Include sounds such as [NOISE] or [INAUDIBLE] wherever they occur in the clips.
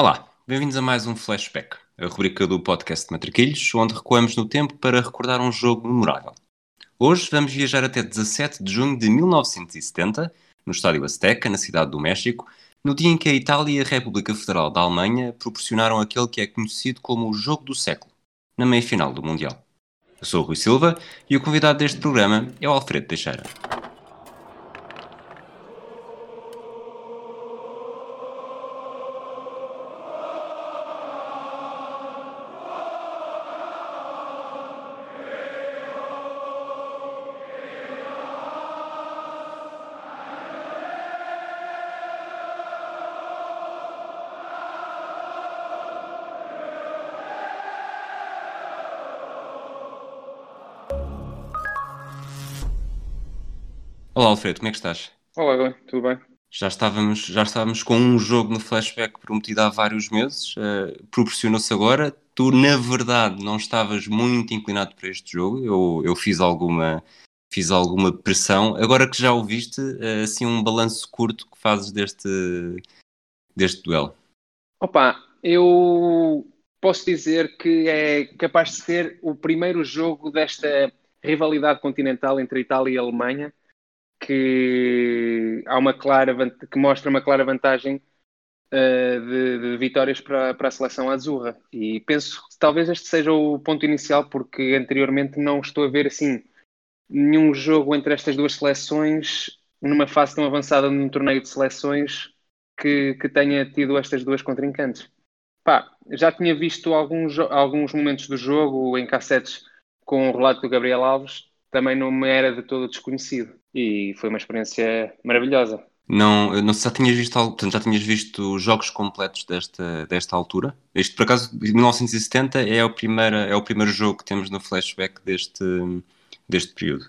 Olá, bem-vindos a mais um Flashback, a rubrica do podcast de Matraquilhos, onde recuamos no tempo para recordar um jogo memorável. Hoje vamos viajar até 17 de junho de 1970, no Estádio Azteca, na cidade do México, no dia em que a Itália e a República Federal da Alemanha proporcionaram aquele que é conhecido como o jogo do século, na meia-final do Mundial. Eu sou o Rui Silva e o convidado deste programa é o Alfredo Teixeira. Alfredo, como é que estás? Olá, Glenn, tudo bem? Já estávamos, já estávamos com um jogo no flashback prometido há vários meses, uh, proporcionou-se agora. Tu, na verdade, não estavas muito inclinado para este jogo, eu, eu fiz, alguma, fiz alguma pressão. Agora que já o viste, uh, assim, um balanço curto que fazes deste, deste duelo. Opa, eu posso dizer que é capaz de ser o primeiro jogo desta rivalidade continental entre Itália e Alemanha que há uma clara que mostra uma clara vantagem uh, de, de, vitórias para, para a seleção azurra e penso que talvez este seja o ponto inicial porque anteriormente não estou a ver assim nenhum jogo entre estas duas seleções numa fase tão avançada num torneio de seleções que, que tenha tido estas duas contrincantes. Pá, já tinha visto alguns, alguns momentos do jogo em cassetes com o relato do Gabriel Alves, também não me era de todo desconhecido e foi uma experiência maravilhosa. Não, não já tinhas visto portanto, já tinhas visto jogos completos desta, desta altura? Este, por acaso, 1970 é o, primeiro, é o primeiro jogo que temos no flashback deste, deste período.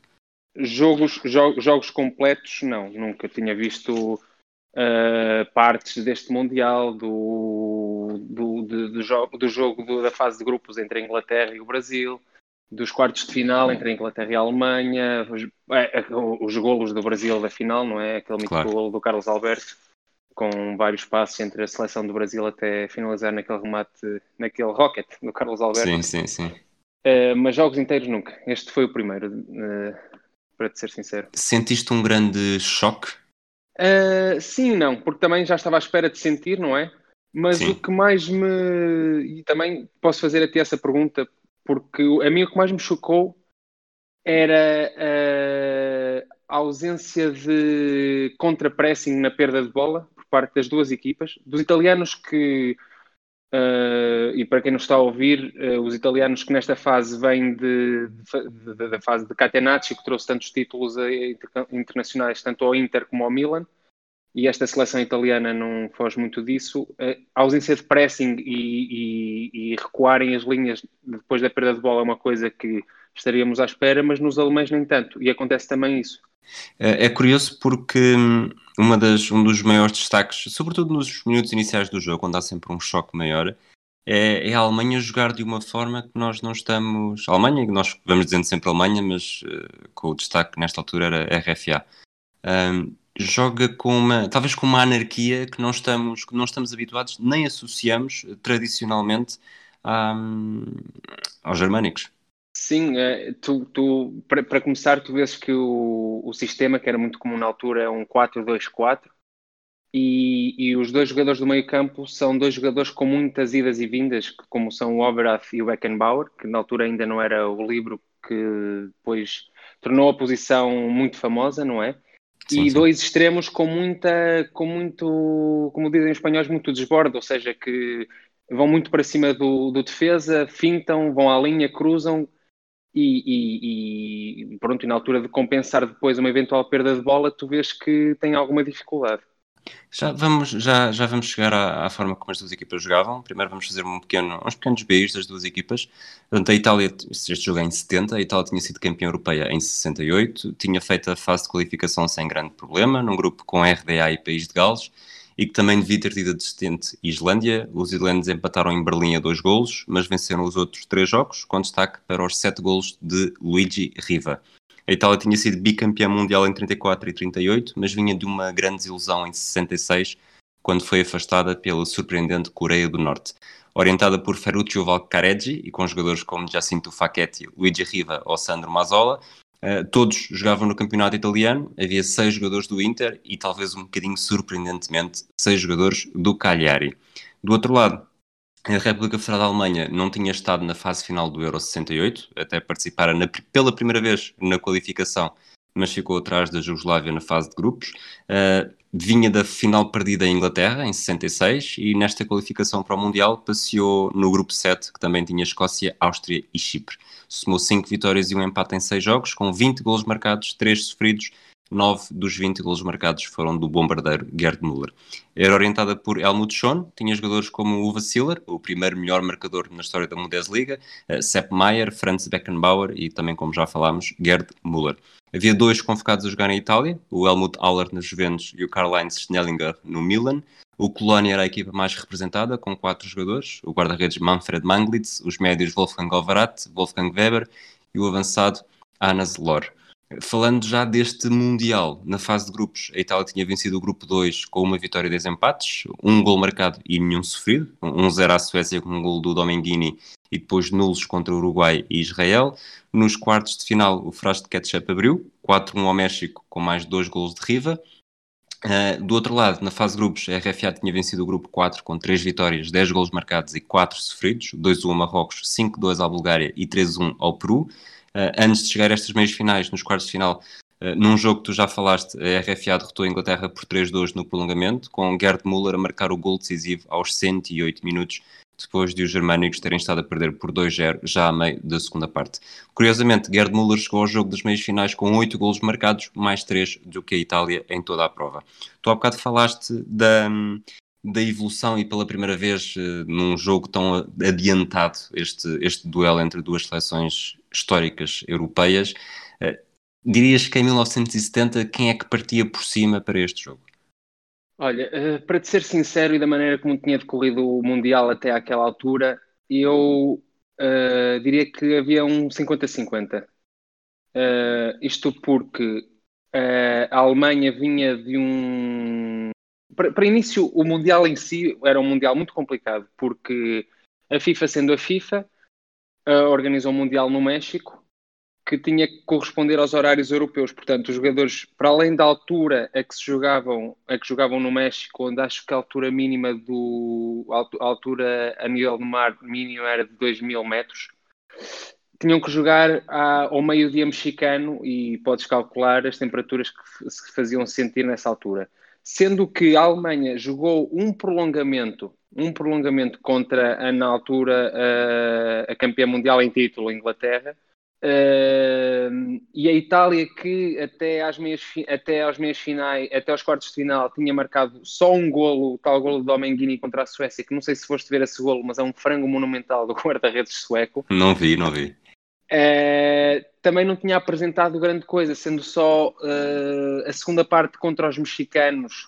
Jogos, jo jogos completos, não. Nunca tinha visto uh, partes deste Mundial, do, do, de, do, jogo, do jogo do, da fase de grupos entre a Inglaterra e o Brasil dos quartos de final entre a Inglaterra e a Alemanha, os, é, é os golos do Brasil da final, não é? Aquele mítico claro. golo do Carlos Alberto, com vários passos entre a seleção do Brasil até finalizar naquele remate, naquele rocket do Carlos Alberto. Sim, sim, sim. Uh, mas jogos inteiros nunca. Este foi o primeiro, uh, para te ser sincero. Sentiste um grande choque? Uh, sim, não, porque também já estava à espera de sentir, não é? Mas sim. o que mais me. E também posso fazer até essa pergunta porque a mim o que mais me chocou era uh, a ausência de contra-pressing na perda de bola por parte das duas equipas, dos italianos que, uh, e para quem não está a ouvir, uh, os italianos que nesta fase vêm de, de, de, da fase de Catenacci, que trouxe tantos títulos internacionais, tanto ao Inter como ao Milan, e esta seleção italiana não foge muito disso. A ausência de pressing e, e, e, recuarem as linhas depois da perda de bola é uma coisa que estaríamos à espera, mas nos alemães nem tanto, e acontece também isso. É, é curioso porque hum, uma das, um dos maiores destaques, sobretudo nos minutos iniciais do jogo, quando há sempre um choque maior, é, é, a Alemanha jogar de uma forma que nós não estamos. A Alemanha, nós vamos dizendo sempre Alemanha, mas uh, com o destaque nesta altura era RFA. Um, joga com uma, talvez com uma anarquia que não estamos, que não estamos habituados nem associamos tradicionalmente a, aos germânicos. Sim, é, tu, tu para, para, começar, tu vês que o, o sistema, que era muito comum na altura, é um 4-2-4, e, e, os dois jogadores do meio campo são dois jogadores com muitas idas e vindas, como são o Overath e o Beckenbauer, que na altura ainda não era o livro que depois tornou a posição muito famosa, não é? Sim, e sim. dois extremos com muita, com muito, como dizem os espanhóis, muito desborde, ou seja, que vão muito para cima do, do defesa, fintam, vão à linha, cruzam e, e, e, pronto, e na altura de compensar depois uma eventual perda de bola, tu vês que tem alguma dificuldade. Já vamos, já, já vamos chegar à, à, forma como as duas equipas jogavam. Primeiro vamos fazer um pequeno, uns pequenos beijos das duas equipas. Portanto, a Itália, este jogo é em 70, a Itália tinha sido campeã europeia em 68, tinha feito a fase de qualificação sem grande problema, num grupo com RDA e País de Gales, e que também devia ter tido assistente Islândia. Os islandeses empataram em Berlim a dois golos, mas venceram os outros três jogos, com destaque para os sete golos de Luigi Riva. A Itália tinha sido bicampeã mundial em 34 e 38, mas vinha de uma grande desilusão em 66, quando foi afastada pela surpreendente Coreia do Norte. Orientada por Ferruccio Valcareggi e com jogadores como Jacinto Facchetti, Luigi Riva ou Sandro Mazzola, uh, todos jogavam no campeonato italiano. Havia seis jogadores do Inter e, talvez um bocadinho surpreendentemente, seis jogadores do Cagliari. Do outro lado, a República Federal da Alemanha não tinha estado na fase final do Euro 68, até participar na, pela primeira vez na qualificação, mas ficou atrás da Jugoslávia na fase de grupos. Uh, vinha da final perdida em Inglaterra, em 66, e nesta qualificação para o Mundial passeou no grupo 7, que também tinha Escócia, Áustria e Chipre. Somou 5 vitórias e um empate em 6 jogos, com 20 gols marcados, 3 sofridos 9 dos 20 golos marcados foram do bombardeiro Gerd Müller. Era orientada por Helmut Schoen, tinha jogadores como Uwe Siller, o primeiro melhor marcador na história da Bundesliga, uh, Sepp Maier, Franz Beckenbauer e também, como já falámos, Gerd Müller. Havia dois convocados a jogar na Itália, o Helmut Haller na Juventus e o Karl-Heinz Schnellinger no Milan. O Colónia era a equipa mais representada, com quatro jogadores, o guarda-redes Manfred Manglitz, os médios Wolfgang Alvarat, Wolfgang Weber e o avançado Anas Lor. Falando já deste Mundial, na fase de grupos, a Itália tinha vencido o grupo 2 com uma vitória e dois empates, um gol marcado e nenhum sofrido, 1-0 à Suécia com um gol do Domenghini e depois nulos contra o Uruguai e Israel. Nos quartos de final, o frasco de ketchup abriu, 4-1 ao México com mais dois golos de Riva. Uh, do outro lado, na fase de grupos, a RFA tinha vencido o grupo 4 com 3 vitórias, 10 golos marcados e 4 sofridos, 2-1 ao Marrocos, 5-2 à Bulgária e 3-1 ao Peru. Uh, antes de chegar a estas meias finais, nos quartos de final, uh, num jogo que tu já falaste, a RFA derrotou a Inglaterra por 3-2 no prolongamento, com Gerd Müller a marcar o gol decisivo aos 108 minutos, depois de os germânicos terem estado a perder por 2-0 já a meio da segunda parte. Curiosamente, Gerd Müller chegou ao jogo das meias finais com 8 golos marcados, mais 3 do que a Itália em toda a prova. Tu há bocado falaste da, da evolução e pela primeira vez uh, num jogo tão adiantado este, este duelo entre duas seleções históricas europeias. Uh, dirias que em 1970 quem é que partia por cima para este jogo? Olha, uh, para te ser sincero e da maneira como tinha decorrido o Mundial até àquela altura, eu diria que havia um 50-50. isto porque a Alemanha vinha de um para, para início, o Mundial em si era um Mundial muito complicado, porque a FIFA, sendo a FIFA, uh, organizou um Mundial no México que tinha que corresponder aos horários europeus. Portanto, os jogadores, para além da altura a que se jogavam, a que jogavam no México, onde acho que a altura mínima do a altura a nível do mar mínimo era de 2 mil metros, tinham que jogar ao meio-dia mexicano e podes calcular as temperaturas que se faziam sentir nessa altura sendo que a Alemanha jogou um prolongamento, um prolongamento contra a, na altura a, a campeã mundial em título, a Inglaterra, uh, e a Itália que até às meias, até aos meias finais, até aos quartos de final tinha marcado só um golo, o tal golo do Domenghini contra a Suécia, que não sei se foste ver esse golo, mas é um frango monumental do [LAUGHS] guarda-redes sueco. Não vi, não vi. Uh, também não tinha apresentado grande coisa, sendo só uh, a segunda parte contra os mexicanos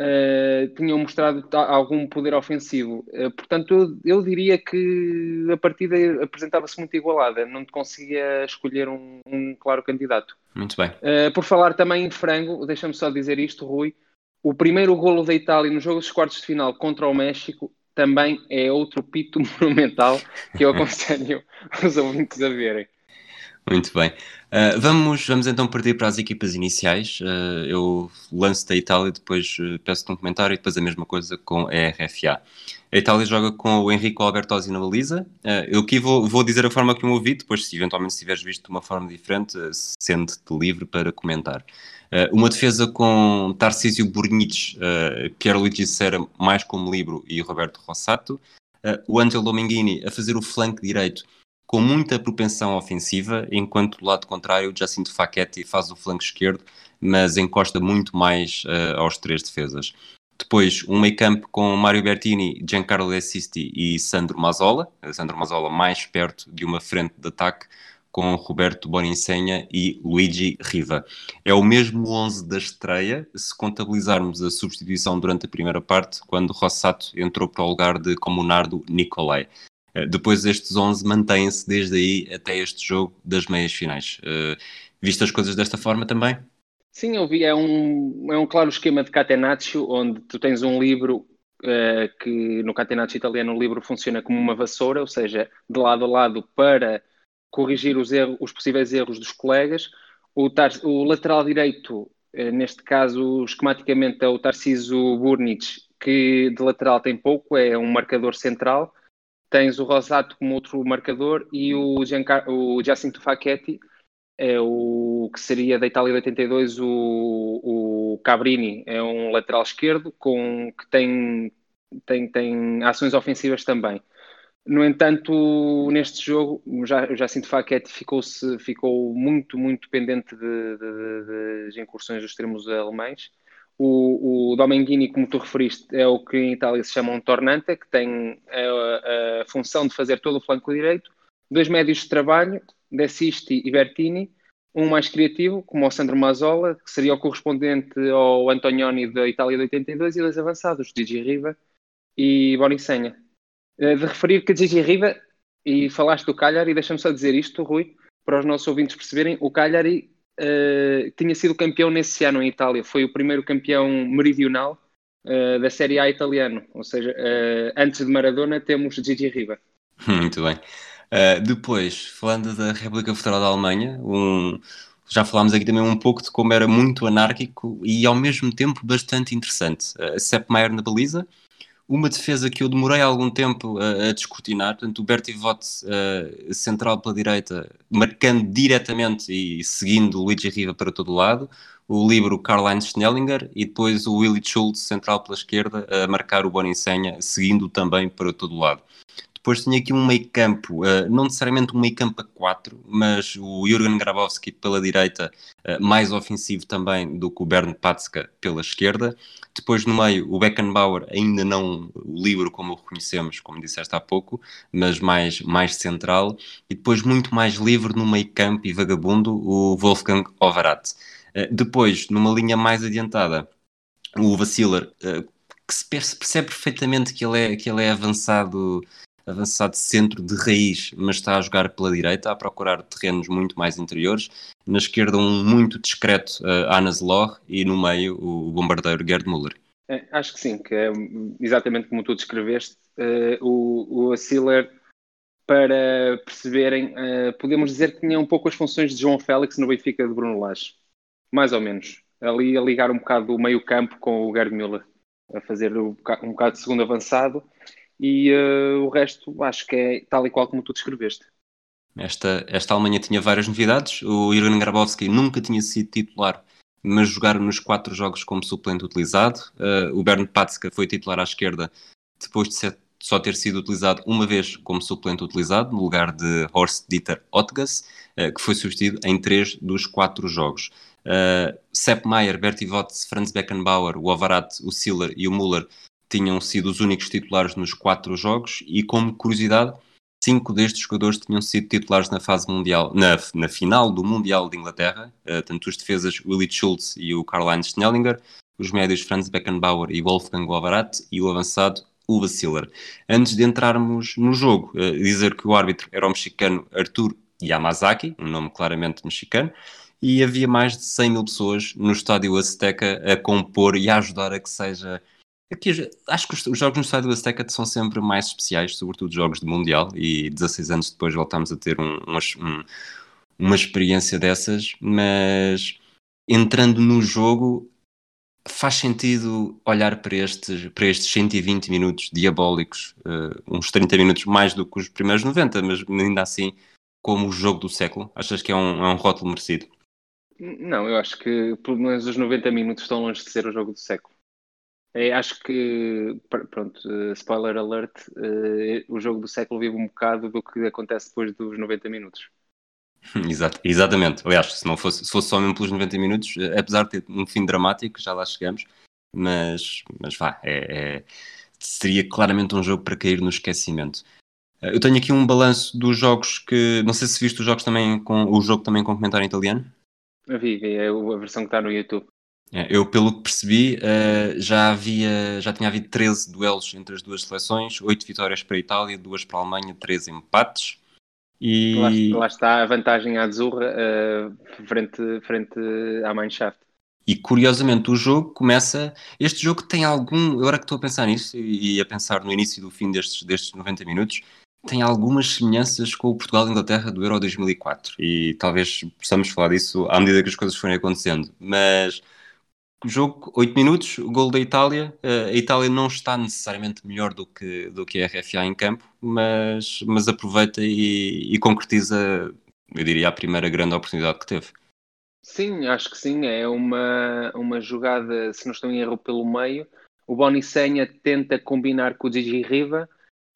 uh, tinham mostrado algum poder ofensivo. portanto, eu, eu, diria que a partida apresentava-se muito igualada, não conseguia escolher um, um claro candidato. Muito bem. por falar também em frango, deixa-me só dizer isto, Rui. O primeiro golo da Itália no jogo dos quartos de final contra o México também é outro pito [LAUGHS] monumental que eu aconselho [LAUGHS] os ouvintes a verem. Muito bem. Uh, vamos, vamos então partir para as equipas iniciais. Uh, eu lanço da Itália, depois uh, peço-te um comentário e depois a mesma coisa com a RFA. A Itália joga com o Enrico Albertosi na baliza. eu aqui vou, vou dizer a forma que eu ouvi, depois se eventualmente se tiveres visto de uma forma diferente, sente-te livre para comentar. Uma defesa com Tarcísio Burnic, uh, Luigi Serra mais como livro e Roberto Rossato. o Angelo Dominguini a fazer o flanco direito com muita propensão ofensiva, enquanto do lado contrário Jacinto Facchetti faz o flanco esquerdo, mas encosta muito mais uh, aos três defesas. Depois, um meio campo com Mário Bertini, Giancarlo De Sisti e Sandro Mazzola. Sandro Mazzola mais perto de uma frente de ataque com Roberto Boninsenha e Luigi Riva. É o mesmo 11 da estreia, se contabilizarmos a substituição durante a primeira parte, quando Rossato entrou para o lugar de Comunardo Nicolai. Eh, depois estes 11 mantêm-se desde aí até este jogo das meias finais. Uh, viste as coisas desta forma também? Sim, eu vi. É um, é um claro esquema de catenaccio, onde tu tens um livro uh, que no catenaccio italiano o livro funciona como uma vassoura, ou seja, de lado a lado para corrigir os, erros, os possíveis erros dos colegas. O, tar, o lateral direito, uh, neste caso, esquematicamente é o Tarciso Burnic, que de lateral tem pouco, é um marcador central. Tens o Rosato como outro marcador e o, o Jacinto Facchetti, é o que seria da Itália de 82, o, o Cabrini, é um lateral esquerdo com, que tem, tem, tem ações ofensivas também. No entanto, neste jogo, já, já sinto Faquete ficou, ficou muito, muito pendente de, de, de, de incursões dos extremos alemães. O, o Domenghini, como tu referiste, é o que em Itália se chama um tornante, que tem a, a função de fazer todo o flanco direito. Dois médios de trabalho, Desisti e Bertini, um mais criativo, como o Sandro Mazzola, que seria o correspondente ao Antonioni da Itália de 82, e dois avançados, Gigi Riva e Bonicenha. Eh, de referir que Gigi Riva, e falaste do Cagliari, deixa-me só dizer isto, Rui, para os nossos ouvintes perceberem, o Cagliari uh, tinha sido campeão nesse ano em Itália, foi o primeiro campeão meridional uh, da Série A italiano, ou seja, uh, antes de Maradona temos Gigi Riva. [LAUGHS] Muito bem. Depois, falando da República Federal da Alemanha, um, já falámos aqui também um pouco de como era muito anárquico e ao mesmo tempo bastante interessante. Uh, Sepp Maier na baliza, uma defesa que eu demorei algum tempo a, a descortinar, portanto o Bertie Vott uh, central pela direita, marcando diretamente e seguindo o Luigi Riva para todo lado, o livro Karl-Heinz Schnellinger e depois o Willy Schultz central pela esquerda a marcar o Boninsenha, seguindo também para todo lado. Depois tinha aqui um meio campo, uh, não necessariamente um meio campo a 4, mas o Jurgen Grabowski pela direita, uh, mais ofensivo também do que o Bernd Patska pela esquerda. Depois no meio o Beckenbauer, ainda não o livro como o reconhecemos, como disseste há pouco, mas mais, mais central. E depois muito mais livre no meio campo e vagabundo o Wolfgang Overath. Uh, depois, numa linha mais adiantada, o Vassiler, que se percebe perfeitamente que ele é, que ele é avançado avançado centro de raiz, mas está a jogar pela direita, a procurar terrenos muito mais interiores. Na esquerda, um muito discreto uh, Anas Loh e no meio o bombardeiro Gerd Müller. É, acho que sim, que é exatamente como tu descreveste. Uh, o, o Assiller, para perceberem, uh, podemos dizer que tinha um pouco as funções de João Félix no Benfica de Bruno Lage. Mais ou menos. Ali a ligar um bocado o meio campo com o Gerd Müller, a fazer um bocado de segundo avançado e uh, o resto acho que é tal e qual como tu descreveste. Esta, esta Alemanha tinha várias novidades. O Jurgen Grabowski nunca tinha sido titular, mas jogaram nos quatro jogos como suplente utilizado. Uh, o Bernd Patska foi titular à esquerda depois de ser, só ter sido utilizado uma vez como suplente utilizado, no lugar de Horst Dieter Ottgas, uh, que foi substituído em três dos quatro jogos. Uh, Sepp Maier, Bertie Votts, Franz Beckenbauer, o Avarat, o Siller e o Müller tinham sido os únicos titulares nos quatro jogos e, como curiosidade, cinco destes jogadores tinham sido titulares na fase mundial, na, na final do Mundial de Inglaterra, uh, tanto os defesas Willy Schultz e o Karl-Heinz Schnellinger, os médios Franz Beckenbauer e Wolfgang Overath e o avançado Uwe Siller. Antes de entrarmos no jogo, uh, dizer que o árbitro era o mexicano Artur Yamazaki, um nome claramente mexicano, e havia mais de 100 mil pessoas no estádio Azteca a compor e a ajudar a que seja Aqui, acho que os, jogos no estádio do Azteca são sempre mais especiais, sobretudo jogos de Mundial, e 16 anos depois voltamos a ter um, um, uma experiência dessas, mas entrando no jogo faz sentido olhar para estes, para estes 120 minutos diabólicos, uh, uns 30 minutos mais do que os primeiros 90, mas ainda assim como o jogo do século. Achas que é um, é um rótulo merecido? Não, eu acho que pelo menos os 90 minutos estão longe de ser o jogo do século. É, acho que, pronto, uh, spoiler alert, uh, o jogo do século vive um bocado do que acontece depois dos 90 minutos. [LAUGHS] Exato, exatamente. Aliás, se não fosse, se fosse só mesmo pelos 90 minutos, eh, apesar de ter um fim dramático, já lá chegamos, mas, mas vá, é, é, seria claramente um jogo para cair no esquecimento. Eu tenho aqui um balanço dos jogos que. Não sei se viste os jogos também com o jogo também com comentário italiano. Vi, vi, é a versão que está no YouTube. É, eu, pelo que percebi, uh, já, havia, já tinha havido 13 duelos entre as duas seleções, 8 vitórias para a Itália, 2 para a Alemanha, 13 empates. E... Lá, lá está a vantagem à Azurra uh, frente, frente à Mannschaft. E curiosamente o jogo começa. Este jogo tem algum. Agora que estou a pensar nisso e a pensar no início e do fim destes, destes 90 minutos, tem algumas semelhanças com o Portugal e Inglaterra do Euro 2004. E talvez possamos falar disso à medida que as coisas forem acontecendo. Mas jogo, 8 minutos, o gol da Itália. Eh, a Itália não está necessariamente melhor do que, do que a RFA em campo, mas, mas aproveita e, e concretiza, eu diria, a primeira grande oportunidade que teve. Sim, acho que sim. É uma, uma jogada, se não estou em erro, pelo meio. O Boni Senha tenta combinar com o Gigi Riva.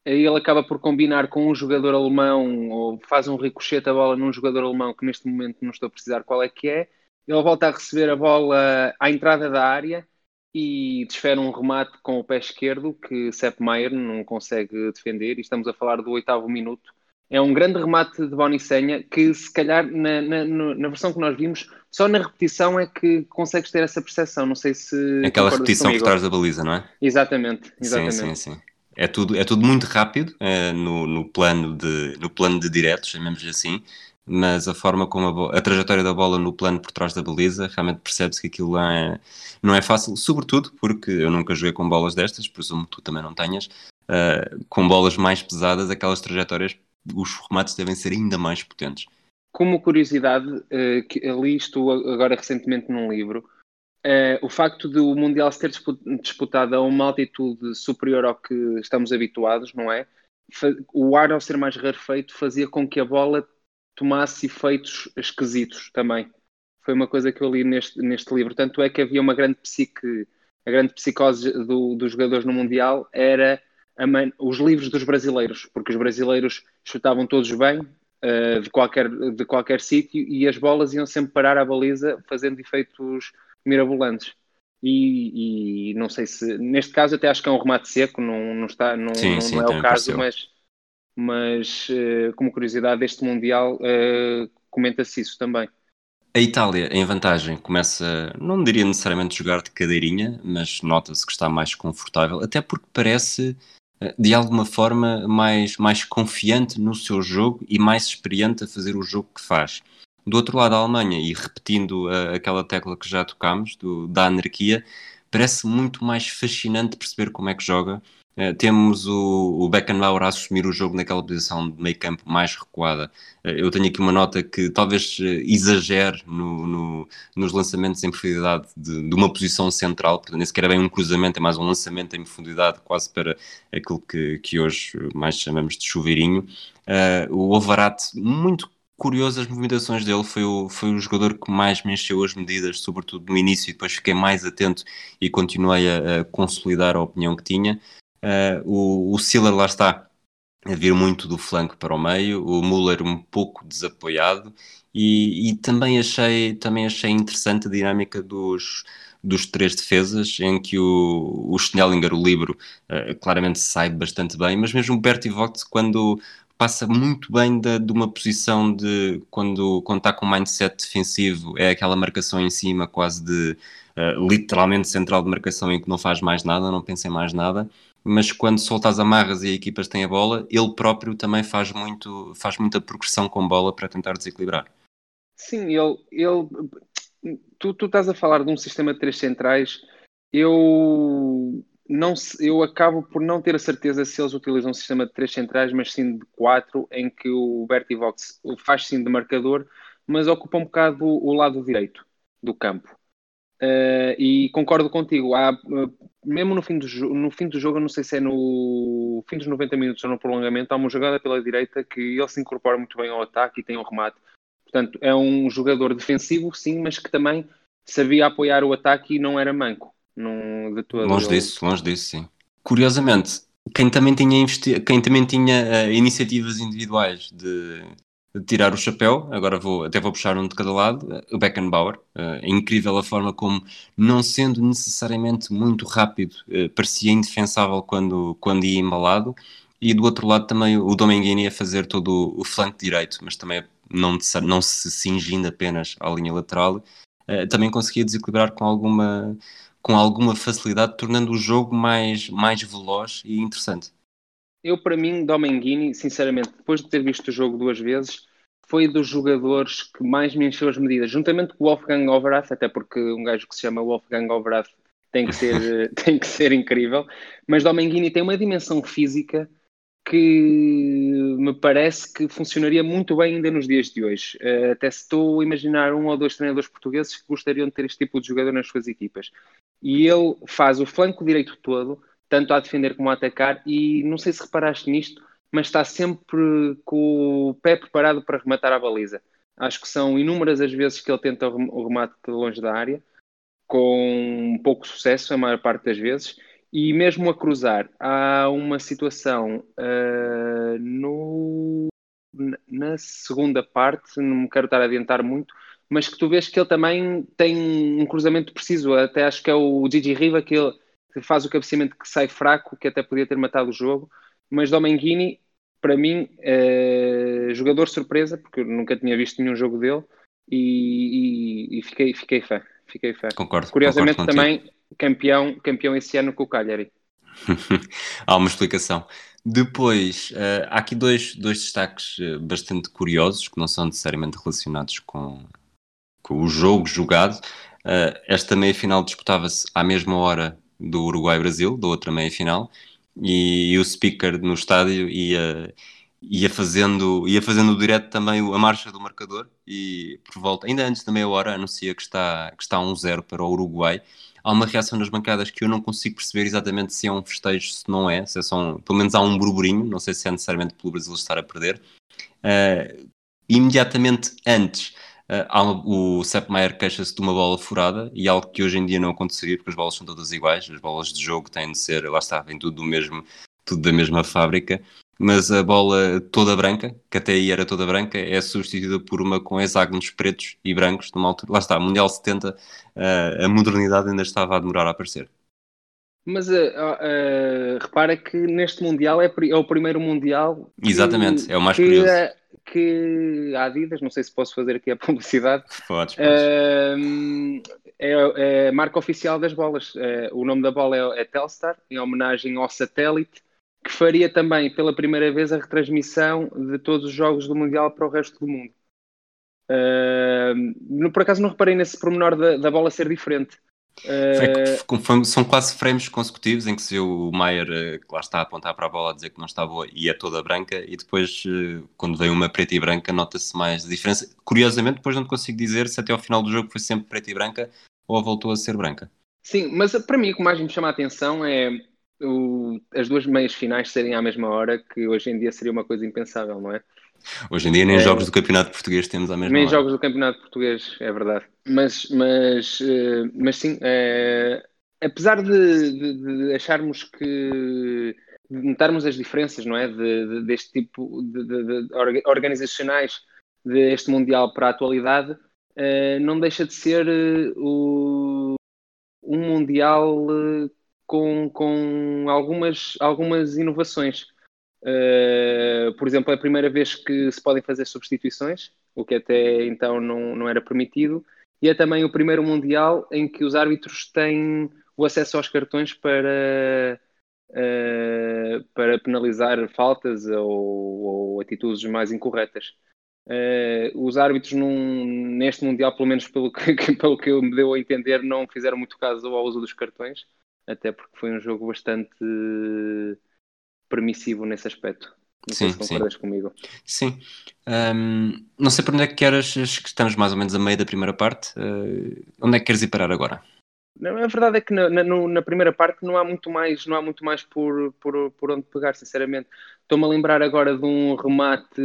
Ele acaba por combinar com um jogador alemão ou faz um ricochete a bola num jogador alemão que neste momento não estou a precisar qual é que é. Ele volta a receber a bola à entrada da área e desfere um remate com o pé esquerdo que Sepp Maier não consegue defender. E estamos a falar do oitavo minuto é um grande remate de Bonicenha que, se calhar, na, na, na, versão que nós vimos, só na repetição é que consegues ter essa percepção. Não sei se. Aquela repetição comigo. por trás da baliza, não é? Exatamente, exatamente. Sim, sim, sim. É tudo, é tudo muito rápido é, no, no, plano de, no plano de diretos, chamemos assim, mas a forma como a, a, trajetória da bola no plano por trás da baliza, realmente percebe-se que aquilo é, não é fácil, sobretudo porque eu nunca joguei com bolas destas, presumo que tu também não tenhas, uh, com bolas mais pesadas, aquelas trajetórias os remates devem ser ainda mais potentes. Como curiosidade, uh, que li isto agora recentemente num livro, uh, o facto de o Mundial ser disputado a uma altitude superior ao que estamos habituados, não é? O ar, ao ser mais rarefeito, fazia com que a bola tomasse efeitos esquisitos também. Foi uma coisa que eu li neste, neste livro. Tanto é que havia uma grande psique, a grande psicose do, dos jogadores no Mundial era man, os livros dos brasileiros, porque os brasileiros chutavam todos bem uh, de qualquer, de qualquer sítio e as bolas iam sempre parar à baliza fazendo efeitos mirabolantes. E, e, não sei se neste caso até acho que é um remate seco, não, não está, não, sim, não, sim, não é o caso, mas, mas uh, como curiosidade deste Mundial uh, comenta-se isso também. A Itália, em vantagem, começa, não diria necessariamente jogar de cadeirinha, mas nota-se que está mais confortável, até porque parece eh, de alguma forma mais, mais confiante no seu jogo e mais experiente a fazer o jogo que faz. Do outro lado, a Alemanha, e repetindo uh, aquela tecla que já tocámos, do, da anarquia, parece muito mais fascinante perceber como é que joga Uh, temos o, o Beckenbauer a assumir o jogo naquela posição de meio campo mais recuada. Uh, eu tenho aqui uma nota que talvez uh, exagere no, no, nos lançamentos em profundidade de, de, uma posição central, portanto, nem sequer é bem um cruzamento, é mais um lançamento em profundidade, quase para aquilo que, que hoje mais chamamos de chuveirinho. o Ovarat, muito curioso as movimentações dele, foi o, foi o jogador que mais me encheu as medidas, sobretudo no início, e depois fiquei mais atento e continuei a, a consolidar a opinião que tinha. Uh, o, o Siller lá está a vir muito do flanco para o meio, o Müller um pouco desapoiado e, e, também, achei, também achei interessante a dinâmica dos, dos três defesas, em que o, o Schnellinger, o livro, uh, claramente sai bastante bem, mas mesmo o Bertie Vogt, quando passa muito bem de, de, uma posição de quando, quando está com um mindset defensivo, é aquela marcação em cima, quase de uh, literalmente central de marcação, em que não faz mais nada, não pensa em mais nada mas quando solta as amarras e a equipas têm a bola, ele próprio também faz, muito, faz muita progressão com bola para tentar desequilibrar. Sim, ele, ele tu, tu estás a falar de um sistema de três centrais, eu não eu acabo por não ter a certeza se eles utilizam um sistema de três centrais, mas sim de quatro, em que o Bertie Vox faz sim de marcador, mas ocupa um bocado o lado direito do campo. Uh, e concordo contigo. Há, uh, mesmo no fim, do no fim do jogo, não sei se é no fim dos 90 minutos ou no prolongamento, há uma jogada pela direita que ele se incorpora muito bem ao ataque e tem um remate. Portanto, é um jogador defensivo, sim, mas que também sabia apoiar o ataque e não era manco. Num, de longe disso, longe disso, sim. Curiosamente, quem também tinha, investi... quem também tinha uh, iniciativas individuais de tirar o chapéu, agora vou, até vou puxar um de cada lado, eh, o Beckenbauer. Eh, é incrível a forma como, não sendo necessariamente muito rápido, eh, parecia indefensável quando, quando ia embalado. E do outro lado também o Domenghini a fazer todo o, flanco direito, mas também não, não se cingindo apenas à linha lateral, também conseguia desequilibrar com alguma, com alguma facilidade, tornando o jogo mais, mais veloz e interessante. Eu, para mim, Domenghini, sinceramente, depois de ter visto o jogo duas vezes, foi dos jogadores que mais me encheu as medidas, juntamente com o Wolfgang Overath, até porque um gajo que se chama Wolfgang Overath tem que ser, [LAUGHS] tem que ser incrível, mas Domenghini tem uma dimensão física que me parece que funcionaria muito bem ainda nos dias de hoje. Uh, até se estou a imaginar um ou dois treinadores portugueses que gostariam de ter este tipo de jogador nas suas equipas. E ele faz o flanco direito todo, tanto a defender como a atacar, e não sei se reparaste nisto, mas está sempre com o pé preparado para rematar a baliza. Acho que são inúmeras as vezes que ele tenta o remate de longe da área, com pouco sucesso, a maior parte das vezes, e mesmo a cruzar, há uma situação uh, no, na segunda parte, não me quero estar a adiantar muito, mas que tu vês que ele também tem um cruzamento preciso. Até acho que é o Gigi Riva que, ele, faz o cabeceamento que sai fraco, que até podia ter matado o jogo. Mas Domenghini, para mim, é jogador surpresa, porque eu nunca tinha visto nenhum jogo dele e, e, e fiquei, fiquei fã. Fiquei fã. Concordo. Curiosamente concordo também campeão, campeão esse ano com o Cagliari. [LAUGHS] há uma explicação. Depois, uh, há aqui dois, dois destaques uh, bastante curiosos que não são necessariamente relacionados com, com o jogo jogado. Uh, esta meia-final disputava-se à mesma hora do Uruguai-Brasil, da outra meia-final, e, e, o speaker no estádio ia, ia, fazendo, ia fazendo direto também a marcha do marcador e por volta, ainda antes da meia hora, anuncia que está, que está 1-0 para o Uruguai há uma reação nas bancadas que eu não consigo perceber exatamente se é um festejo, se não é, se é só um, pelo menos há um burburinho, não sei se é necessariamente pelo Brasil estar a perder. Uh, imediatamente antes, uh, uma, o Sepp Maier queixa-se de uma bola furada e algo que hoje em dia não aconteceria porque as bolas são todas iguais, as bolas de jogo têm de ser, lá está, vem tudo do mesmo, tudo da mesma fábrica mas a bola toda branca, que até aí era toda branca, é substituída por uma com hexágonos pretos e brancos, numa altura, lá está, Mundial 70, uh, a modernidade ainda estava a demorar a aparecer. Mas uh, repara que neste Mundial é, é o primeiro Mundial. Que, Exatamente, é o mais curioso. A, que a Adidas, não sei se posso fazer aqui a [LAUGHS] publicidade, podes, podes. é, é a marca oficial das bolas. o nome da bola é, é Telstar, em homenagem ao satélite que faria também pela primeira vez a retransmissão de todos os jogos do Mundial para o resto do mundo. Uh, por acaso não reparei nesse pormenor da, da bola ser diferente. Uh... são quase frames consecutivos em que se vê o Maier eh, que lá está a apontar para a bola a dizer que não está boa e é toda branca e depois eh, quando vem uma preta e branca nota-se mais a diferença. Curiosamente depois não consigo dizer se até ao final do jogo foi sempre preta e branca ou voltou a ser branca. Sim, mas para mim o que mais me chama a atenção é o, as duas meias finais serem à mesma hora, que hoje em dia seria uma coisa impensável, não é? Hoje em dia nem é, jogos do Campeonato Português temos à mesma nem hora. Nem jogos do Campeonato Português, é verdade. Mas, mas, eh, mas sim, é, apesar de, de, de, acharmos que de notarmos as diferenças, não é, de, deste tipo de, organizacionais deste mundial para a atualidade, uh, não deixa de ser o, um mundial com, com algumas, algumas inovações. Uh, por exemplo, é a primeira vez que se podem fazer substituições, o que até então não, não era permitido, e é também o primeiro Mundial em que os árbitros têm o acesso aos cartões para, uh, para penalizar faltas ou, ou, atitudes mais incorretas. Uh, os árbitros num, neste Mundial, pelo menos pelo que, [LAUGHS] pelo que me deu a entender, não fizeram muito caso ao uso dos cartões até porque foi um jogo bastante permissivo nesse aspecto. Não sim, sei se concordas sim. comigo. Sim. Um, não sei para onde é que queres, que estamos mais ou menos a meio da primeira parte. Uh, onde é que queres ir parar agora? Não, a verdade é que na, na, na, primeira parte não há muito mais, não há muito mais por, por, por onde pegar, sinceramente. Estou-me a lembrar agora de um remate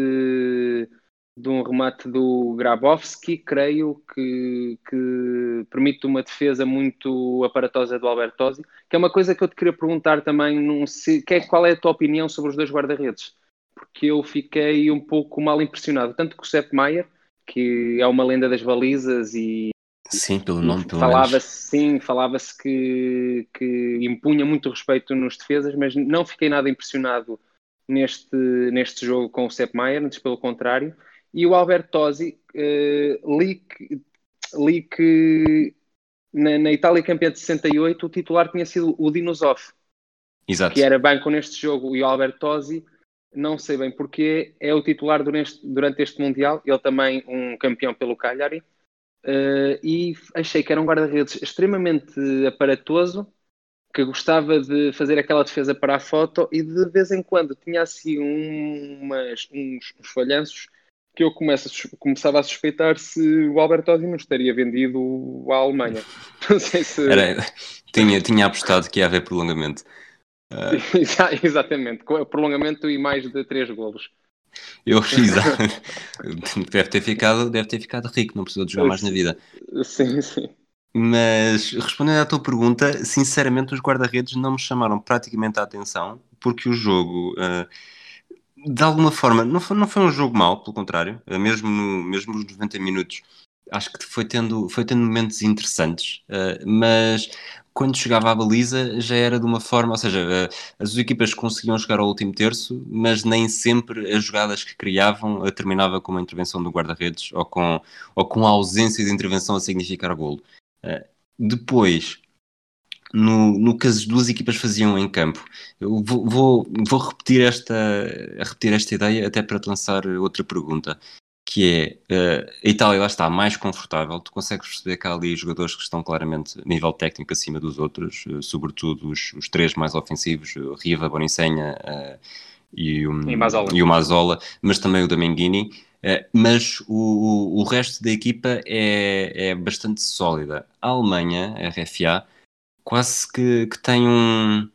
de um remate do Grabowski, creio, que, que permite uma defesa muito aparatosa do Albertosi, que é uma coisa que eu te queria perguntar também, num, se, que é, qual é a tua opinião sobre os dois guarda-redes? Porque eu fiquei um pouco mal impressionado, tanto com o Sepp Maier, que é uma lenda das balizas e Sim, pelo nome, pelo falava-se sim, falava-se que, que impunha muito respeito nos defesas, mas não fiquei nada impressionado neste, neste jogo com o Sepp Maier, antes pelo contrário. E o Alberto Tosi, uh, li, que, li que na, na, Itália campeã de 68 o titular tinha sido o Dinosov, Exato. que era banco neste jogo, e o Alberto Tosi não sei bem porque é o titular durante, durante este Mundial, ele também um campeão pelo Cagliari, uh, e achei que era um guarda-redes extremamente aparatoso, que gostava de fazer aquela defesa para a foto e de vez em quando tinha assim umas, uns, uns falhanços que eu começo começava a suspeitar se o Albertosi não estaria vendido à Alemanha. [LAUGHS] Não sei se... Era, tinha, tinha apostado que ia haver prolongamento. [LAUGHS] Uh... Exatamente, prolongamento e mais de três golos. Eu, [LAUGHS] deve ter ficado, deve ter ficado rico, não precisou de jogar mais na vida. Sim, sim. Mas respondendo à tua pergunta, sinceramente os guarda-redes não me chamaram praticamente a atenção, porque o jogo, uh, de alguma forma, não foi, não foi um jogo mau, pelo contrário, uh, mesmo, no, mesmo nos 90 minutos, acho que foi tendo, foi tendo momentos interessantes, uh, mas quando chegava à baliza já era de uma forma, ou seja, as equipas conseguiam chegar ao último terço, mas nem sempre as jogadas que criavam terminava com uma intervenção do guarda-redes ou com, ou com a ausência de intervenção a significar golo. Uh, depois, no, no que as duas equipas faziam em campo, eu vou, vou, vou repetir, esta, repetir esta ideia até para te lançar outra pergunta, que é uh, a Itália lá está mais confortável, tu consegues perceber que há ali jogadores que estão claramente a nível técnico acima dos outros, uh, sobretudo os, os, três mais ofensivos, Riva, Bonicenha e, um, e, e, o Mazola, mas também o Domenghini. Eh, mas o, o resto da equipa é, é bastante sólida. A Alemanha, a RFA, quase que, que tem um,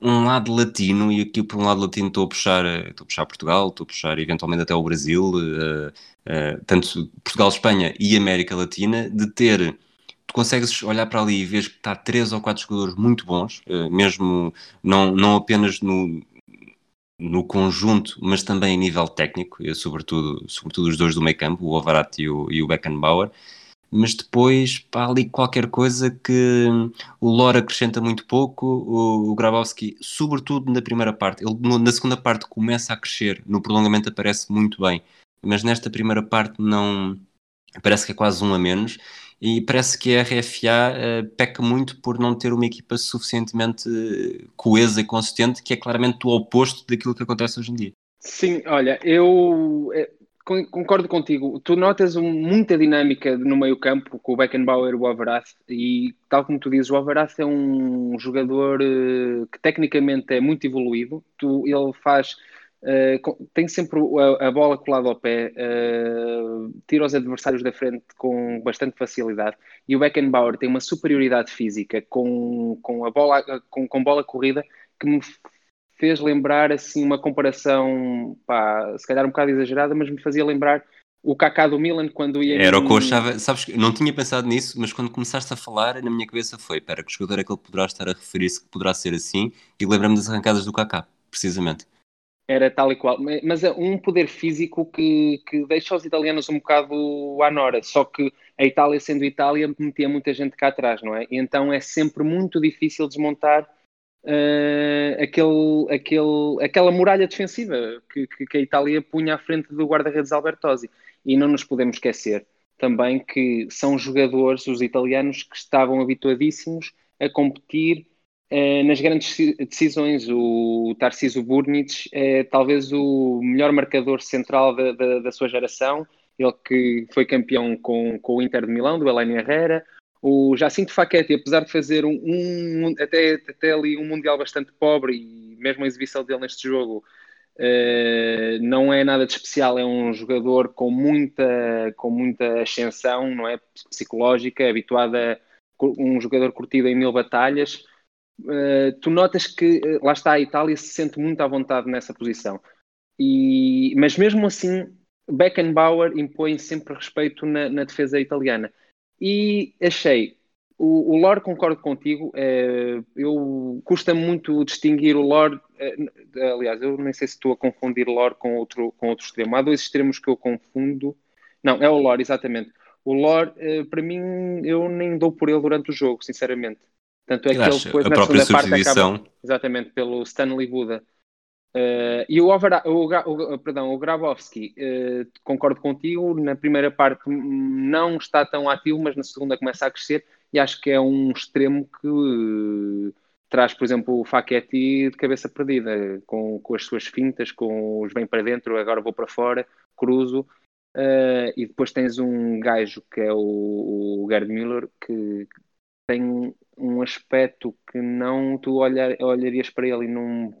um lado latino, e aqui por um lado latino estou a puxar, estou a puxar Portugal, estou a puxar eventualmente até o Brasil, uh, uh, tanto Portugal, Espanha e América Latina, de ter tu consegues olhar para ali e vês que está três ou quatro jogadores muito bons, uh, mesmo não, não apenas no, no conjunto, mas também a nível técnico, sobretudo, sobretudo os dois do meio campo, o Overat e o, e o Beckenbauer, mas depois pá, ali qualquer coisa que o Lore acrescenta muito pouco, o, o Grabowski, sobretudo na primeira parte, ele na segunda parte começa a crescer, no prolongamento aparece muito bem, mas nesta primeira parte não parece que é quase um a menos e parece que a RFA uh, eh, peca muito por não ter uma equipa suficientemente coesa e consistente, que é claramente o oposto daquilo que acontece hoje em dia. Sim, olha, eu eh, concordo contigo. Tu notas um, muita dinâmica no meio-campo com o Beckenbauer e o Overath, e tal como tu dizes, o Overath é um jogador uh, que tecnicamente é muito evoluído. Tu, ele faz Uh, tem sempre a, a, bola colada ao pé, uh, tira os adversários da frente com bastante facilidade. E o Beckenbauer tem uma superioridade física com, com a bola, com, com bola corrida que me fez lembrar assim uma comparação, pá, se calhar um bocado exagerada, mas me fazia lembrar o Kaká do Milan quando ia. Era o que eu achava, sabes, não tinha pensado nisso, mas quando começaste a falar, na minha cabeça foi: espera, que jogador é que ele poderá estar a referir-se que poderá ser assim? E lembra-me das arrancadas do Kaká, precisamente era tal e qual. Mas é um poder físico que, que deixa os italianos um bocado à nora. Só que a Itália, sendo Itália, metia muita gente cá atrás, não é? E então é sempre muito difícil desmontar uh, aquele, aquele, aquela muralha defensiva que, que, que a Itália punha à frente do guarda-redes Albertosi. E não nos podemos esquecer também que são jogadores, os italianos, que estavam habituadíssimos a competir eh, nas grandes decisões, o Tarcísio Burnic é talvez o melhor marcador central da, da, da, sua geração, ele que foi campeão com, com o Inter de Milão, do Elaine Herrera, o Jacinto Facchetti, apesar de fazer um, um, até, até ali um Mundial bastante pobre e mesmo a exibição dele neste jogo uh, não é nada de especial, é um jogador com muita, com muita ascensão, não é? Psicológica, habituado a um jogador curtido em mil batalhas, uh, tu notas que uh, lá está a Itália se sente muito à vontade nessa posição. E, mas mesmo assim, Beckenbauer impõe sempre respeito na, na defesa italiana. E achei, o, o Lore concordo contigo, uh, eu custa muito distinguir o Lore, aliás, eu nem sei se estou a confundir Lore com outro, com outro extremo. Há dois extremos que eu confundo. Não, é o Lore, exatamente. O Lore, para mim, eu nem dou por ele durante o jogo, sinceramente. Tanto é que ele depois na segunda parte acaba exatamente pelo Stanley Buda. Uh, e o, Overa, o, o, perdão, o Grabowski, uh, concordo contigo, na primeira parte não está tão ativo, mas na segunda começa a crescer e acho que é um extremo que, traz, por exemplo, o Facchetti de cabeça perdida, com, com as suas fintas, com os bem para dentro, agora vou para fora, cruzo. Uh, e depois tens um gajo que é o, o Gerd Müller, que tem um aspecto que não tu olhar, olharias para ele e, não,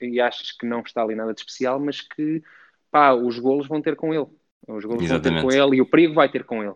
e achas que não está ali nada de especial, mas que pá, os golos vão ter com ele. Os golos Exatamente. vão ter com ele e o perigo vai ter com ele.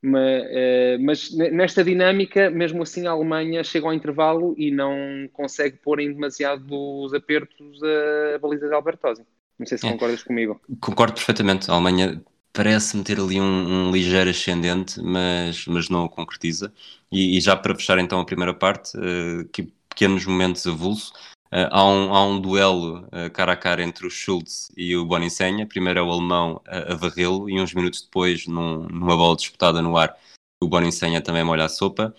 Mas, uh, mas, nesta dinâmica, mesmo assim, a Alemanha chega ao intervalo e não consegue pôr em demasiados apertos a, a baliza de Albertosi. Não sei se é. concordas comigo. Concordo perfeitamente. A Alemanha parece-me ter ali um, um, ligeiro ascendente, mas, mas não o concretiza. E, e, já para fechar então a primeira parte, uh, que pequenos momentos avulso. Uh, há, um, há um duelo uh, cara a cara entre o Schultz e o Bonicenha. Primeiro é o alemão a, a varrê-lo e uns minutos depois, num, numa bola disputada no ar, o Bonicenha também molha a sopa.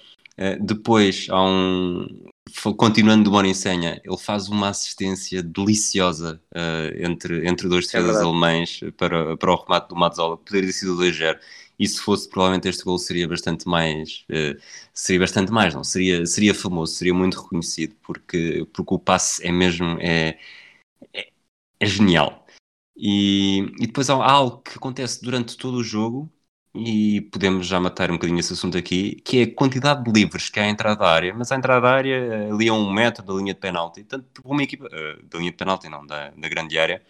Depois há um, continuando do Boninsenha, ele faz uma assistência deliciosa uh, entre, entre dois é defesas é alemães para, para o remate do Mazzola, poderia ter sido 2-0. E se fosse, provavelmente este gol seria bastante mais, uh, seria bastante mais, não, seria, seria famoso, seria muito reconhecido, porque, porque o passe é mesmo, é, é, é genial. E, e depois há algo que acontece durante todo o jogo, e podemos já matar um bocadinho esse assunto aqui, que é a quantidade de livros que há à entrada da área, mas à entrada da área eh, ali a um metro da linha de penalti, tanto por uma equipa, uh, da linha de penalti não, da, da grande área.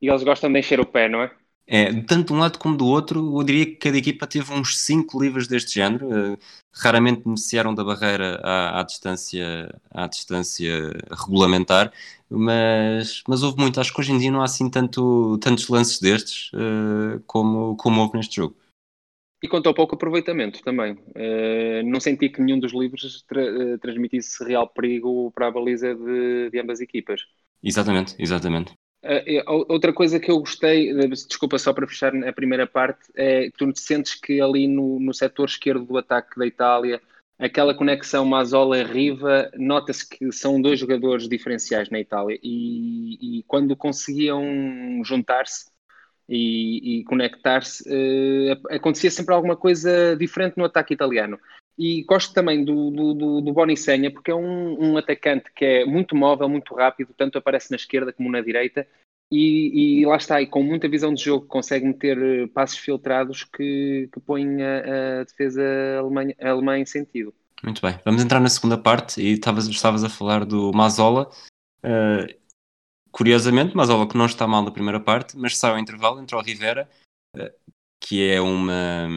E eles gostam de encher o pé, não é? É, tanto de um lado como do outro, eu diria que cada equipa teve uns 5 livros deste género, uh, raramente beneficiaram da barreira à, à, distância, à distância regulamentar, mas, mas houve muito, acho que hoje em dia não há assim tanto, tantos lances destes uh, como, como houve neste jogo. E quanto ao pouco aproveitamento também. Uh, não senti que nenhum dos livros tra uh, transmitisse real perigo para a baliza de, de ambas equipas. Exatamente, exatamente. Uh, outra coisa que eu gostei, desculpa só para fechar a primeira parte, é que tu sentes que ali no, no setor esquerdo do ataque da Itália, aquela conexão Mazola-Riva, nota-se que são dois jogadores diferenciais na Itália e, e quando conseguiam juntar-se, e, e conectar-se, uh, acontecia sempre alguma coisa diferente no ataque italiano. E gosto também do, do, do, do Bonicenha, porque é um, um, atacante que é muito móvel, muito rápido, tanto aparece na esquerda como na direita, e, e lá está, e com muita visão de jogo, consegue meter eh, passos filtrados que, que põem a, a defesa alemã, alemã em sentido. Muito bem, vamos entrar na segunda parte, e estavas, estavas a falar do Mazola. Uh, curiosamente, mas olha que não está mal na primeira parte, mas sai ao intervalo entre o Rivera, eh, que é uma.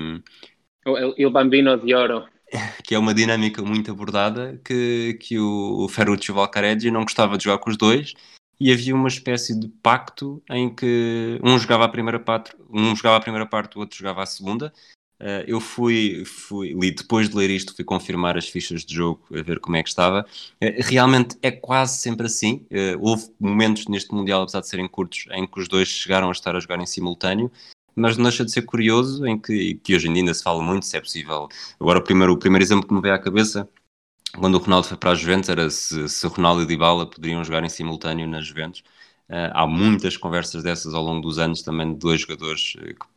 O Bambino de Oro. [LAUGHS] Que é uma dinâmica muito abordada que, que o, o Ferruccio Valcareggi não gostava de jogar com os dois e havia uma espécie de pacto em que um jogava a primeira parte, um jogava a primeira parte, o outro jogava a segunda Uh, eu fui, fui, li depois de ler isto, fui confirmar as fichas de jogo, a ver como é que estava. Uh, realmente é quase sempre assim. Uh, houve momentos neste Mundial, apesar de serem curtos, em que os dois chegaram a estar a jogar em simultâneo, mas não deixa de ser curioso, em que, que hoje em dia ainda se fala muito, se é possível. Agora, o primeiro, o primeiro exemplo que me veio à cabeça, quando o Ronaldo foi para a Juventus, era se, se Ronaldo e Dybala poderiam jogar em simultâneo nas Juventus. há muitas conversas dessas ao longo dos anos também de dois jogadores que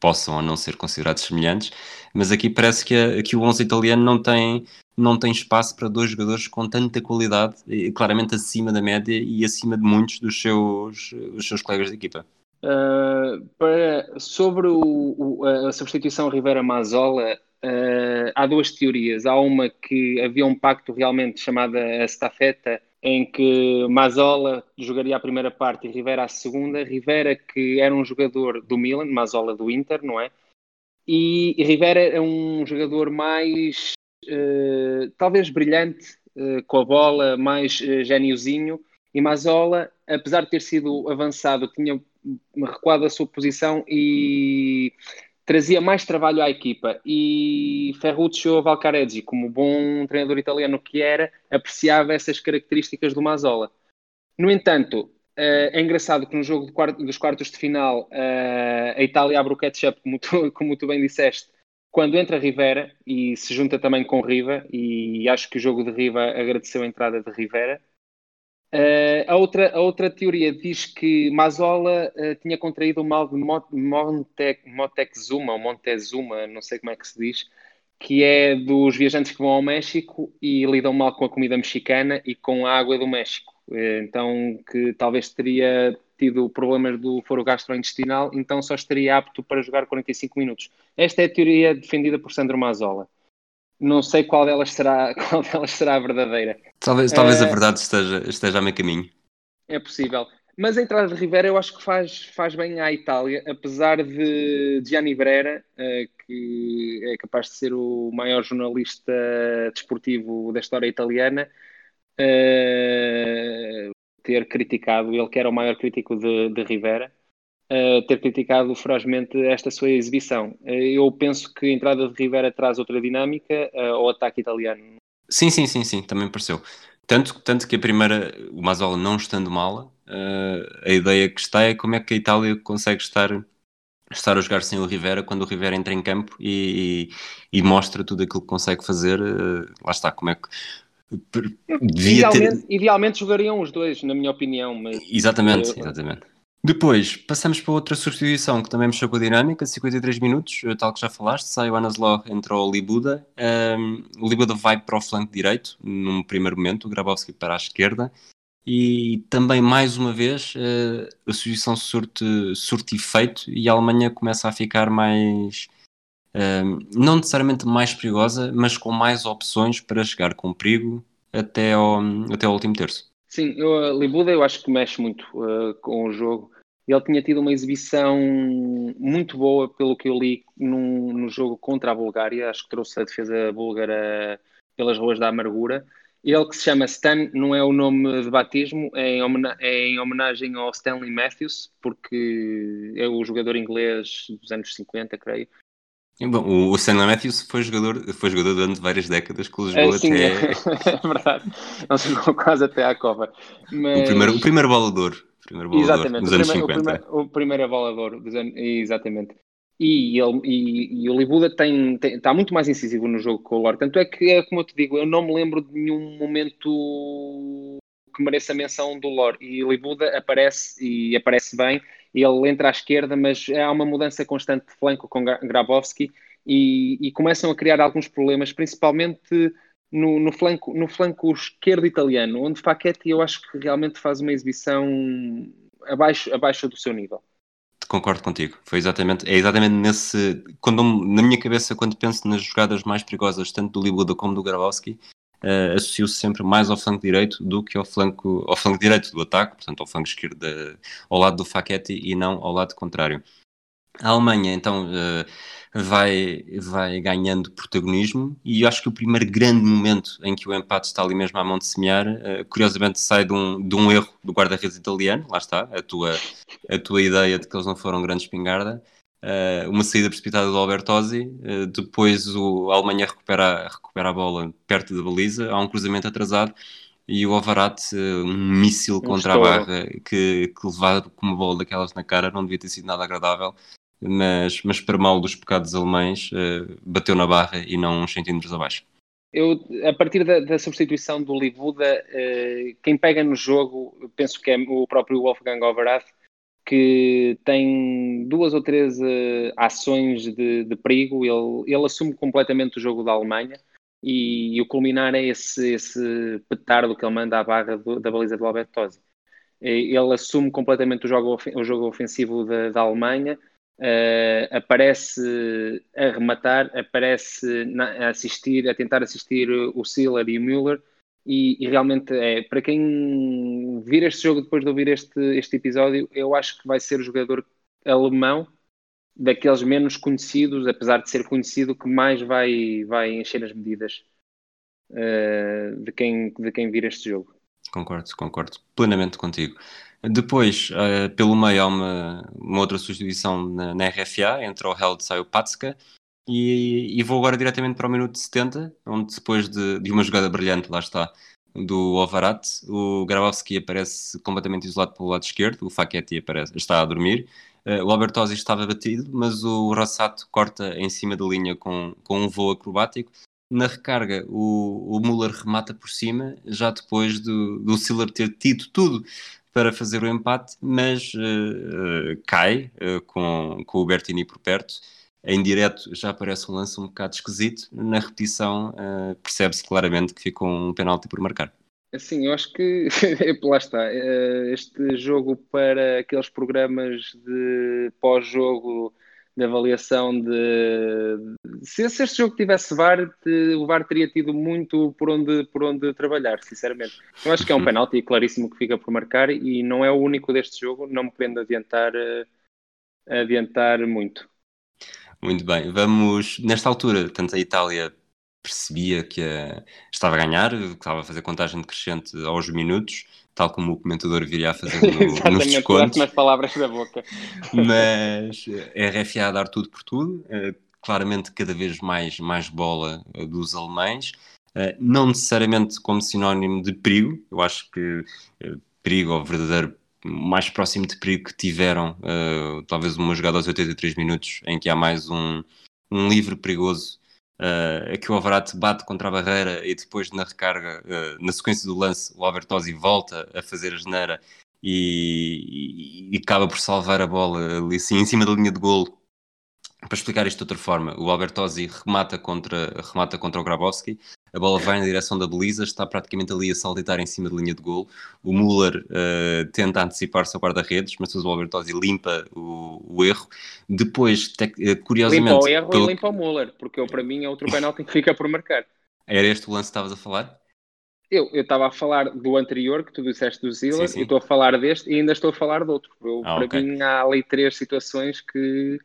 possam ou não ser considerados semelhantes, mas aqui parece que, a, que o 11 italiano não tem, não tem espaço para dois jogadores com tanta qualidade, claramente acima da média e acima de muitos dos seus, dos seus colegas de equipa. Uh, para, sobre o, o, a substituição Rivera-Mazola, uh, há duas teorias. Há uma que havia um pacto realmente chamada a estafeta, em que Mazola jogaria a primeira parte e Rivera a segunda. Rivera, que era um jogador do Milan, Mazola do Inter, não é? E, Rivera é um jogador mais, uh, talvez brilhante, uh, com a bola, mais uh, geniozinho. E Mazola, apesar de ter sido avançado, tinha recuado a sua posição e trazia mais trabalho à equipa e Ferruccio Valcareggi, como bom treinador italiano que era, apreciava essas características do Mazola. No entanto, eh, é engraçado que no jogo dos quartos de final eh, a Itália abre o catch-up, como [LAUGHS] como tu bem disseste, quando entra Rivera e se junta também com Riva, e acho que o jogo de Riva agradeceu a entrada de Rivera, Uh, a, outra, a outra teoria diz que Mazola uh, tinha contraído o mal de Montezuma, ou Montezuma, não sei como é que se diz, que é dos viajantes que vão ao México e lidam mal com a comida mexicana e com a água do México. Eh, então, que talvez teria tido problemas do foro gastrointestinal, então só estaria apto para jogar 45 minutos. Esta é a teoria defendida por Sandro Mazzola. Não sei qual delas será, [LAUGHS] qual delas será a verdadeira. Talvez, talvez a eh, verdade esteja, esteja a meio caminho. É possível. Mas a entrada de Rivera eu acho que faz, faz bem à Itália, apesar de Gianni Brera, uh, que é capaz de ser o maior jornalista desportivo da história italiana, uh, ter criticado, ele que era o maior crítico de, de Rivera, uh, ter criticado ferozmente esta sua exibição. eu penso que a entrada de Rivera traz outra dinâmica ao ataque italiano. Sim, sim, sim, sim, também pareceu. Tanto, tanto que a primeira, o Mazola não estando mala, uh, a ideia que está é como é que a Itália consegue estar, estar a jogar sem o Rivera quando o Rivera entra em campo e, e, e mostra tudo aquilo que consegue fazer. Uh, lá está, como é que. Idealmente, ter... idealmente, jogariam os dois, na minha opinião. Mas... Exatamente, exatamente. Depois, passamos para outra substituição que também mexeu com a dinâmica, 53 minutos, eh, tal que já falaste, sai o Anaslaw, entra o Libuda. Um, o Libuda vai para o flanco direito, num primeiro momento, o Grabowski para a esquerda. E também, mais uma vez, uh, a substituição surte, surte efeito e a Alemanha começa a ficar mais, um, não necessariamente mais perigosa, mas com mais opções para chegar com perigo até ao, até ao último terço. Sim, o Libuda eu acho que mexe muito uh, com o jogo ele tinha tido uma exibição muito boa, pelo que eu li num, no jogo contra a Bulgária. Acho que trouxe a defesa búlgara pelas ruas da amargura. Ele que se chama Stan, não é o nome de batismo, é em, é em homenagem ao Stanley Matthews, porque é o jogador inglês dos anos 50, creio. Bom, o Stanley Matthews foi jogador, foi jogador durante várias décadas que jogou é, sim, até. [LAUGHS] É verdade, ele jogou quase até à cova. Mas... O, primeiro, o primeiro bolador primeiro bolador exatamente, dos anos primeiro, 50. O primeiro, o primeiro bolador dos anos, exatamente. E, ele, e, e o Libuda tem, tem, está muito mais incisivo no jogo com o Lore. Tanto é que, é como eu te digo, eu não me lembro de nenhum momento que mereça menção do Lore. E o Libuda aparece e aparece bem. Ele entra à esquerda, mas há uma mudança constante de flanco com Grabowski e, e começam a criar alguns problemas, principalmente no, no, flanco, no flanco esquerdo italiano, onde Facchetti eu acho que realmente faz uma exibição abaixo, abaixo do seu nível. Concordo contigo. Foi exatamente, é exatamente nesse. Quando, na minha cabeça, quando penso nas jogadas mais perigosas, tanto do Libuda como do Grabowski, uh, associo-se sempre mais ao flanco direito do que ao flanco, ao flanco direito do ataque, portanto, ao flanco esquerdo, ao lado do Facchetti e não ao lado contrário. A Alemanha, então. Uh, vai, vai ganhando protagonismo e eu acho que o primeiro grande momento em que o empate está ali mesmo à mão de semear, uh, curiosamente sai de um, de um erro do guarda-redes italiano, lá está, a tua, a tua ideia de que eles não foram grande espingarda, uh, uma saída precipitada do Albertosi, depois o, a Alemanha recupera, recupera a bola perto da baliza, há um cruzamento atrasado e o Alvarat, um míssil contra a barra que, que levar com uma bola daquelas na cara não devia ter sido nada agradável mas, mas para mal dos pecados alemães, uh, bateu na barra e não uns centímetros abaixo. Eu, a partir da, da substituição do Livuda, uh, quem pega no jogo, penso que é o próprio Wolfgang Overath, que tem duas ou três uh, ações de, de perigo, ele, ele assume completamente o jogo da Alemanha e, e o culminar é esse, esse petardo que ele manda à barra do, da baliza do Albert Tosi. Ele assume completamente o jogo, o jogo ofensivo da, da Alemanha, Uh, aparece a rematar, aparece na, a assistir, a tentar assistir o Siller e o Müller, e, e, realmente é para quem vir este jogo depois de ouvir este, este episódio, eu acho que vai ser o jogador alemão daqueles menos conhecidos, apesar de ser conhecido, que mais vai, vai encher as medidas uh, de, quem, de quem vir este jogo. Concordo, concordo plenamente contigo. Depois, uh, pelo meio, há uma, uma outra substituição na, na, RFA, entre o Held e sai o Patska, e, e, vou agora diretamente para o minuto 70, onde depois de, de uma jogada brilhante, lá está, do Ovarat, o Grabowski aparece completamente isolado pelo lado esquerdo, o Facchetti aparece, está a dormir, uh, o Albertosi estava batido, mas o Rossato corta em cima da linha com, com um voo acrobático, na recarga, o, o Muller remata por cima, já depois do, do Siller ter tido tudo para fazer o empate, mas uh, cai uh, com, com o Bertini por perto. em direto já aparece um lance um bocado esquisito, na repetição percebe-se claramente que ficou um penalti por marcar. Sim, eu acho que [LAUGHS] lá está. Eh, este jogo para aqueles programas de pós-jogo de avaliação de se, se, este jogo tivesse VAR, o VAR teria tido muito por onde, por onde trabalhar, sinceramente. Eu acho que é um penalti claríssimo que fica por marcar e não é o único deste jogo, não me podendo adiantar, uh, adiantar muito. Muito bem, vamos nesta altura, tanto a Itália percebia que uh, estava a ganhar, que estava a fazer contagem decrescente aos minutos, tal como o comentador viria a fazer no, [LAUGHS] nos descontos. nas palavras da boca. Mas é RFA a dar tudo por tudo, uh, claramente cada vez mais, mais bola uh, dos alemães, não necessariamente como sinónimo de perigo, eu acho que perigo ou verdadeiro mais próximo de perigo que tiveram, talvez uma jogada aos 83 minutos, em que há mais um, um livre perigoso Uh, que o Alvarado bate contra a barreira e depois na recarga, uh, na sequência do lance, o Albertosi volta a fazer a geneira e, e, e, acaba por salvar a bola ali assim em cima da linha de golo. Para explicar isto de outra forma, o Albertosi remata contra, remata contra o Grabowski, a bola vai na direção da Belisa, está praticamente ali a saltitar em cima da linha de gol. O Müller uh, tenta antecipar-se ao guarda-redes, mas o Albertosi limpa o, o, erro. Depois, te, uh, curiosamente... Limpa o erro pelo... e limpa o Müller, porque eu, para mim é outro penalti que fica por marcar. Era este o lance que estavas a falar? Eu estava a falar do anterior, que tu disseste do Zila, e estou a falar deste, e ainda estou a falar do outro. Eu, ah, para okay. mim há ali três situações que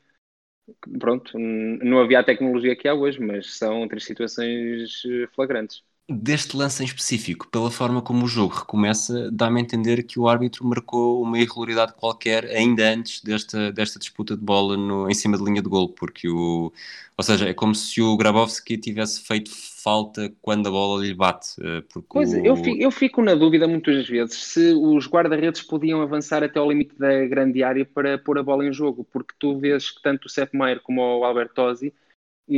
pronto, não havia a tecnologia que há hoje, mas são três situações eh, flagrantes. Deste lance em específico, pela forma como o jogo recomeça, dá-me a entender que o árbitro marcou uma irregularidade qualquer ainda antes desta, desta disputa de bola no, em cima da linha de gol, porque o, ou seja, é como se o Grabowski tivesse feito falta quando a bola lhe bate. Eh, porque pois, o... eu, fico, eu fico na dúvida muitas vezes se os guarda-redes podiam avançar até ao limite da grande área para pôr a bola em jogo, porque tu vês que tanto o Sepp Maier como o Albertosi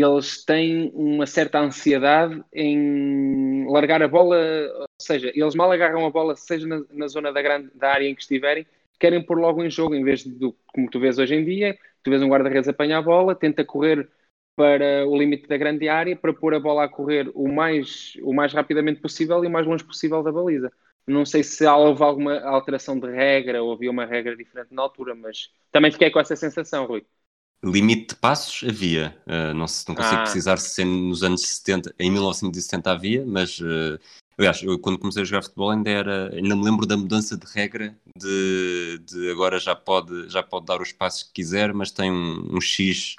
eles têm uma certa ansiedade em largar a bola, ou seja, eles mal agarram a bola, seja na, na zona da, grande, da área em que estiverem, querem pôr logo em jogo, em vez de, como tu vês hoje em dia, tu vês um guarda-redes apanhar a bola, tenta correr para o limite da grande área para pôr a bola a correr o mais, o mais rapidamente possível e o mais longe possível da baliza. Não sei se houve alguma alteração de regra ou havia uma regra diferente na altura, mas também fiquei com essa sensação, Rui. Limite de passos havia, uh, não, se, não consigo ah. precisar se nos anos 70, em 1970 havia, mas uh, aliás, eu quando comecei a jogar futebol ainda era, ainda me lembro da mudança de regra de, de agora já pode, já pode dar os passos que quiser, mas tem um, um X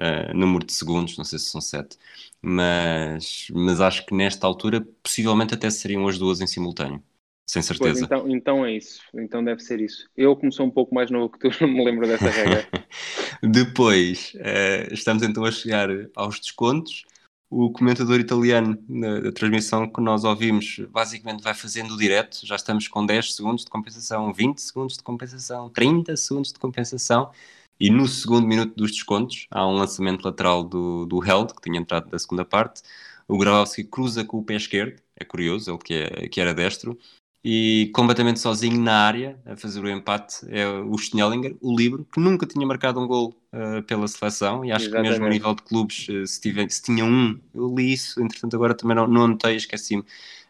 uh, número de segundos, não sei se são sete, mas, mas acho que nesta altura possivelmente até seriam as duas em simultâneo. Sem certeza. Pois, então, então é isso. Então deve ser isso. Eu, como sou um pouco mais novo que tu, [LAUGHS] não me lembro dessa regra. [LAUGHS] Depois, uh, estamos então a chegar aos descontos. O comentador italiano na, na, transmissão que nós ouvimos basicamente vai fazendo o direto. Já estamos com 10 segundos de compensação, 20 segundos de compensação, 30 segundos de compensação. E no segundo minuto dos descontos, há um lançamento lateral do, do Held, que tinha entrado da segunda parte. O Grabowski cruza com o pé esquerdo, é curioso, ele que, é, que era destro, e completamente sozinho na área, a fazer o empate, é o Schnellinger, o livro, que nunca tinha marcado um gol uh, pela seleção, e acho Exatamente. que mesmo a nível de clubes, uh, se, tive, se tinha um, eu li isso, entretanto agora também não, não anotei, esqueci-me,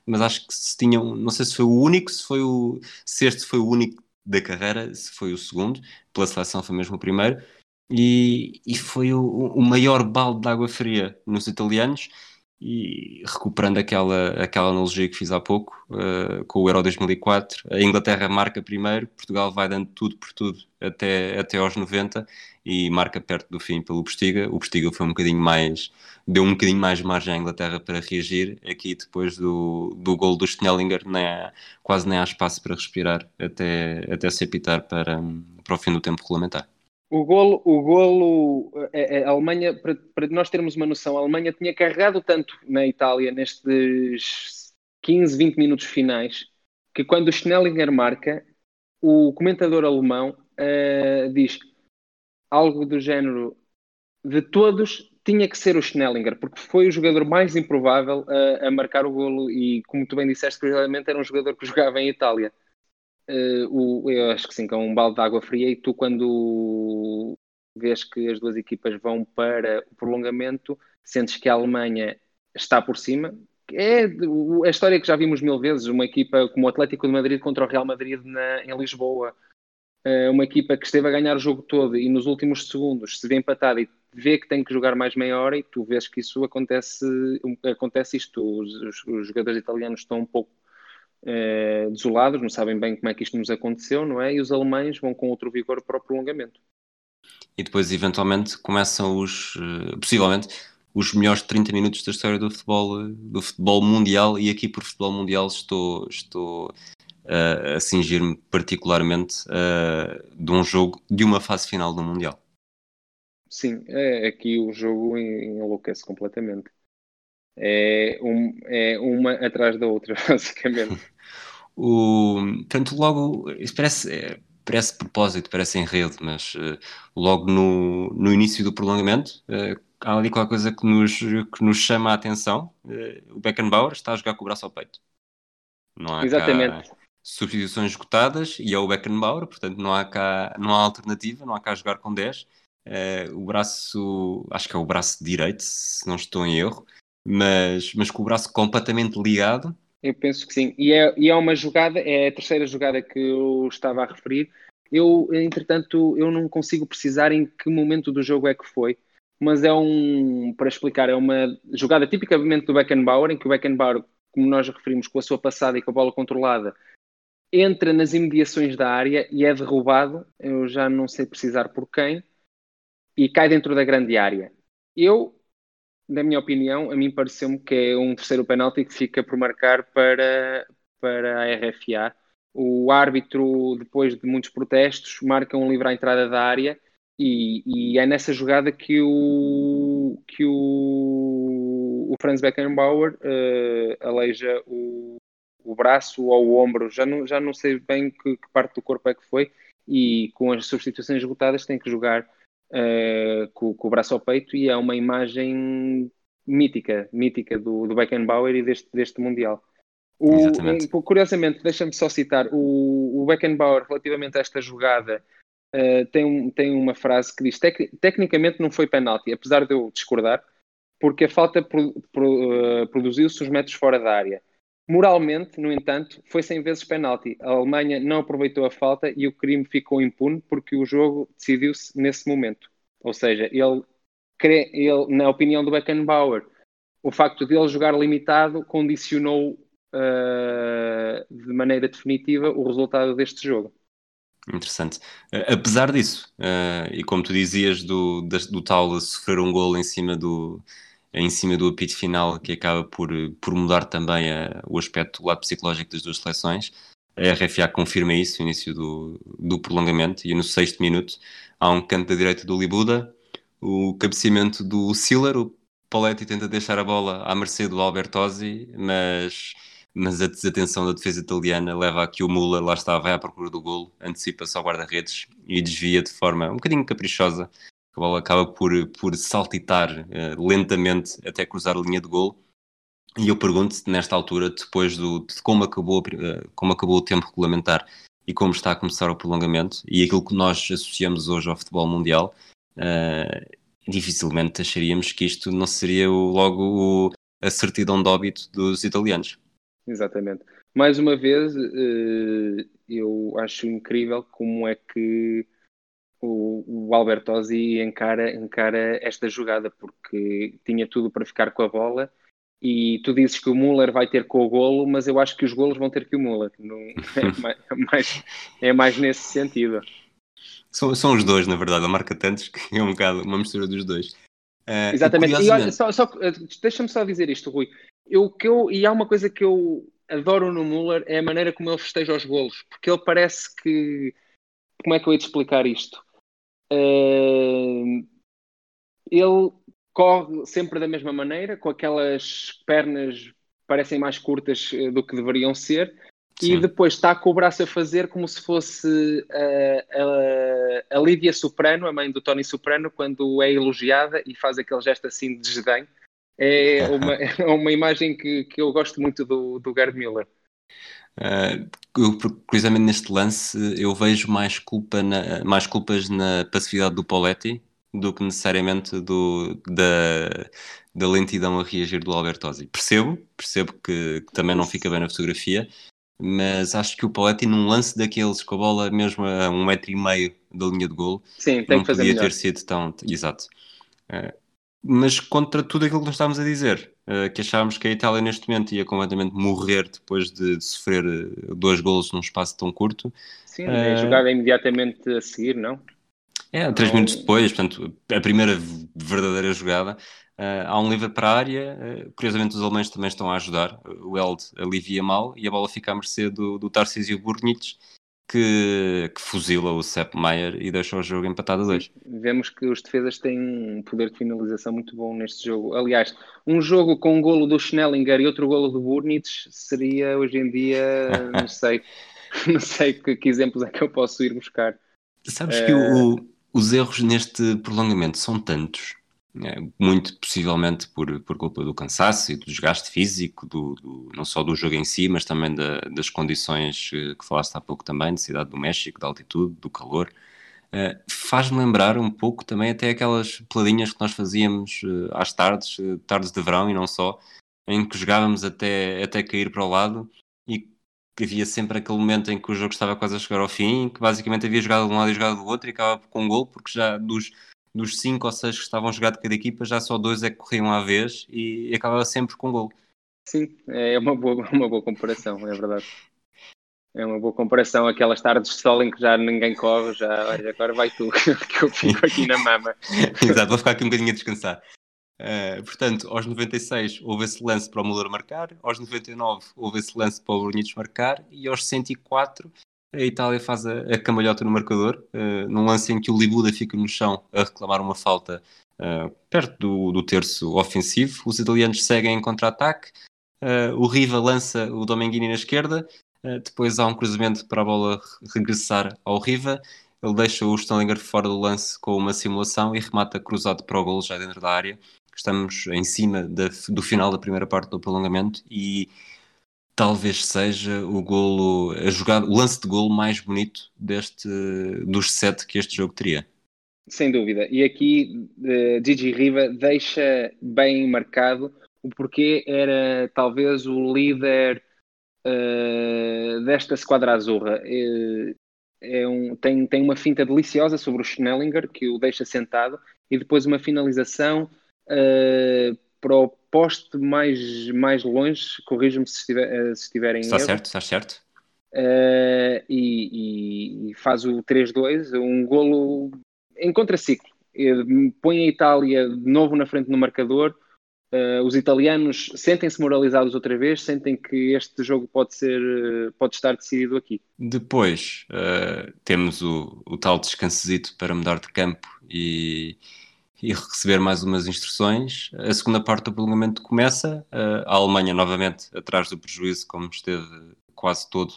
mas acho que se tinha um, não sei se foi o único, se, foi o, se este foi o único da carreira, se foi o segundo, pela seleção foi mesmo o primeiro, e, e foi o, o maior balde de água fria nos italianos, e recuperando aquela, aquela analogia que fiz há pouco uh, com o Euro 2004, a Inglaterra marca primeiro, Portugal vai dando tudo por tudo até, até aos 90 e marca perto do fim pelo Postiga. O Postiga foi um bocadinho mais, deu um bocadinho mais margem à Inglaterra para reagir. Aqui depois do, do gol do Schnellinger nem há, quase nem há espaço para respirar até, até se apitar para, para o fim do tempo regulamentar. O golo, o golo a, eh, eh, a Alemanha, para, para, nós termos uma noção, a Alemanha tinha carregado tanto na Itália nestes 15, 20 minutos finais, que quando o Schnellinger marca, o comentador alemão uh, diz algo do género de todos tinha que ser o Schnellinger, porque foi o jogador mais improvável a, a marcar o golo e, como tu bem disseste, curiosamente era um jogador que jogava em Itália. Uh, o, eu acho que sim, que é um balde de água fria. E tu, quando vês que as duas equipas vão para o prolongamento, sentes que a Alemanha está por cima. É a história que já vimos mil vezes, uma equipa como o Atlético de Madrid contra o Real Madrid na, em Lisboa, eh, uma equipa que esteve a ganhar o jogo todo e nos últimos segundos se vê empatada e vê que tem que jogar mais meia hora e tu vês que isso acontece, acontece isto, os, os, os jogadores italianos estão um pouco eh, desolados, não sabem bem como é que isto nos aconteceu, não é? E os alemães vão com outro vigor para o prolongamento. E depois, eventualmente, começam os, uh, possivelmente, os melhores 30 minutos da história do futebol, do futebol mundial, e aqui por futebol mundial estou, estou uh, a cingir-me particularmente uh, de um jogo, de uma fase final do Mundial. Sim, é, aqui o jogo enlouquece completamente. É, um, é uma atrás da outra, [LAUGHS] basicamente. O, portanto, logo, isso parece, é, parece propósito, parece enredo, mas uh, logo no, no início do prolongamento uh, há ali qualquer coisa que nos, que nos chama a atenção. Uh, o Beckenbauer está a jogar com o braço ao peito. Não há Exatamente. Cá substituições esgotadas e é o Beckenbauer, portanto não há cá, não há alternativa, não há cá jogar com 10. o braço, acho que é o braço direito, se não estou em erro, mas, mas com o braço completamente ligado eu penso que sim. E é, e é uma jogada, é a terceira jogada que eu estava a referir. Eu, entretanto, eu não consigo precisar em que momento do jogo é que foi, mas é um, para explicar, é uma jogada tipicamente do Beckenbauer, em que o Beckenbauer, como nós referimos, com a sua passada e com a bola controlada, entra nas imediações da área e é derrubado, eu já não sei precisar por quem, e cai dentro da grande área. Eu na minha opinião, a mim pareceu-me que é um terceiro penalti que fica por marcar para, para a RFA. O árbitro, depois de muitos protestos, marca um livre à entrada da área e, e é nessa jogada que o, que o, o Franz Beckenbauer uh, aleija o, o braço ou o ombro, já não, já não sei bem que, que parte do corpo é que foi, e com as substituições esgotadas tem que jogar uh, com, com, o braço ao peito e é uma imagem mítica, mítica do, do Beckenbauer e deste, deste Mundial. O, Exatamente. Curiosamente, deixa-me só citar, o, o Beckenbauer, relativamente a esta jogada, uh, tem, um, tem uma frase que diz: Tec tecnicamente não foi penalti, apesar de eu discordar, porque a falta pro, pro, uh, produziu-se os metros fora da área. Moralmente, no entanto, foi 100 vezes penalti. A Alemanha não aproveitou a falta e o crime ficou impune porque o jogo decidiu-se nesse momento. Ou seja, ele, ele, na opinião do Beckenbauer, o facto de ele jogar limitado condicionou uh, de maneira definitiva o resultado deste jogo. Interessante. Uh, apesar disso, uh, e como tu dizias do, do tal sofrer um gol em cima do, em cima do apito final, que acaba por, por mudar também a, o aspecto do lado psicológico das duas seleções. A RFA confirma isso no início do, do prolongamento e no sexto minuto há um canto da direita do Libuda, o cabeceamento do Siller, o Poletti tenta deixar a bola à mercê do Albertosi, mas, mas a desatenção da defesa italiana leva a que o Muller lá está, vai à procura do golo, antecipa-se ao guarda-redes e desvia de forma um bocadinho caprichosa a bola acaba por, por saltitar uh, lentamente até cruzar a linha de gol. E eu pergunto-te, nesta altura, depois do, de como acabou, uh, como acabou o tempo regulamentar e como está a começar o prolongamento, e aquilo que nós associamos hoje ao futebol mundial, uh, dificilmente acharíamos que isto não seria o, logo o, a certidão de óbito dos italianos. Exatamente. Mais uma vez, eu acho incrível como é que o, o Albertosi encara, encara esta jogada porque tinha tudo para ficar com a bola e tu dizes que o Muller vai ter com o golo, mas eu acho que os golos vão ter que o Muller. Não, [LAUGHS] é, mais, é mais nesse sentido. São, são os dois, na verdade. A marca tantos que é um bocado uma mistura dos dois. Uh, Exatamente. E, olha, só, só eh, deixa-me só dizer isto, Rui. Eu, que eu, e há uma coisa que eu adoro no Muller é a maneira como ele festeja os golos, porque ele parece que. Como é que eu ia te explicar isto? Uh, ele corre sempre da mesma maneira, com aquelas pernas parecem mais curtas eh, do que deveriam ser, Sim. e depois está com o braço a fazer como se fosse a, a, a Lídia Soprano, a mãe do Tony Soprano, quando é elogiada e faz aquele gesto assim de desdém. É uma, [LAUGHS] é uma imagem que, que eu gosto muito do, do Gerd Miller. Uh, eu, curiosamente neste lance eu vejo mais, culpa na, mais culpas na passividade do Poletti do que necessariamente do, da, da lentidão a reagir do Albertosi. Percebo, percebo que, que, também não fica bem na fotografia, mas acho que o Poletti num lance daqueles com a bola mesmo a um metro e meio da linha de gol Sim, não podia melhor. ter sido tão... Exato. Uh, mas contra tudo aquilo que nós estávamos a dizer, uh, que achávamos que a Itália neste momento ia completamente morrer depois de, sofrer uh, dois golos num espaço tão curto. Sim, uh, jogada imediatamente a seguir, não? É, três não... minutos depois, portanto, a primeira verdadeira jogada. Há um livre para a área, curiosamente os alemães também estão a ajudar. O Eld alivia mal e a bola fica à mercê do, do Tarcísio Burnic, que, que fuzila o Sepp Maier e deixa o jogo empatado a dois. Vemos que os defesas têm um poder de finalização muito bom neste jogo. Aliás, um jogo com um golo do Schnellinger e outro golo do Burnitz seria hoje em dia, [LAUGHS] não sei, não sei que, que, exemplos é que eu posso ir buscar. Sabes que o, eh, os erros neste prolongamento são tantos é, muito possivelmente por, por culpa do cansaço e do desgaste físico, do, do, não só do jogo em si, mas também da, das condições que falaste há pouco também, de cidade do México, da altitude, do calor. Uh, Faz-me lembrar um pouco também até aquelas peladinhas que nós fazíamos uh, às tardes, tardes de verão e não só, em que jogávamos até, até cair para o lado e havia sempre aquele momento em que o jogo estava quase a chegar ao fim, que basicamente havia jogado de um lado e jogado do outro e acabava com um gol, porque já dos dos cinco ou seis que estavam a jogar de cada equipa, já só dois é que corriam à vez e, e acabava sempre com gol. Sim, é uma boa, [LAUGHS] uma boa comparação, é verdade. É uma boa comparação, aquelas tardes de sol em que já ninguém corre, já, olha, agora vai tu, [LAUGHS] que eu fico aqui na mama. [LAUGHS] Exato, vou ficar aqui um bocadinho a descansar. Uh, portanto, aos 96 houve esse lance para o Müller marcar, aos 99 houve esse lance para o Brunitos marcar e aos 104 a Itália faz a, a cambalhota no marcador, uh, num lance em que o Libuda fica no chão a reclamar uma falta uh, perto do, do, terço ofensivo. Os italianos seguem em contra-ataque. Uh, o Riva lança o Domenghini na esquerda. depois há um cruzamento para a bola regressar ao Riva. Ele deixa o Stellinger fora do lance com uma simulação e remata cruzado para o gol já dentro da área. Estamos em cima da, do final da primeira parte do prolongamento e talvez seja o golo, a jogada, o lance de golo mais bonito deste, dos sete que este jogo teria. Sem dúvida. E aqui Gigi Riva deixa bem marcado o porquê era talvez o líder uh, desta esquadra azurra. Uh, é um, tem, tem uma finta deliciosa sobre o Schnellinger que o deixa sentado e depois uma finalização uh, para o poste mais, mais longe, corrijam-me se, estiver, eh, se estiverem Está erro. certo, está certo. Uh, e, e, faz o 3-2, um golo em contraciclo. Põe a Itália de novo na frente no marcador. Uh, os italianos sentem-se moralizados outra vez, sentem que este jogo pode ser, pode estar decidido aqui. Depois uh, temos o, o tal descansezito para mudar de campo e, e receber mais umas instruções. A segunda parte do prolongamento começa, a Alemanha novamente atrás do prejuízo, como esteve quase todo,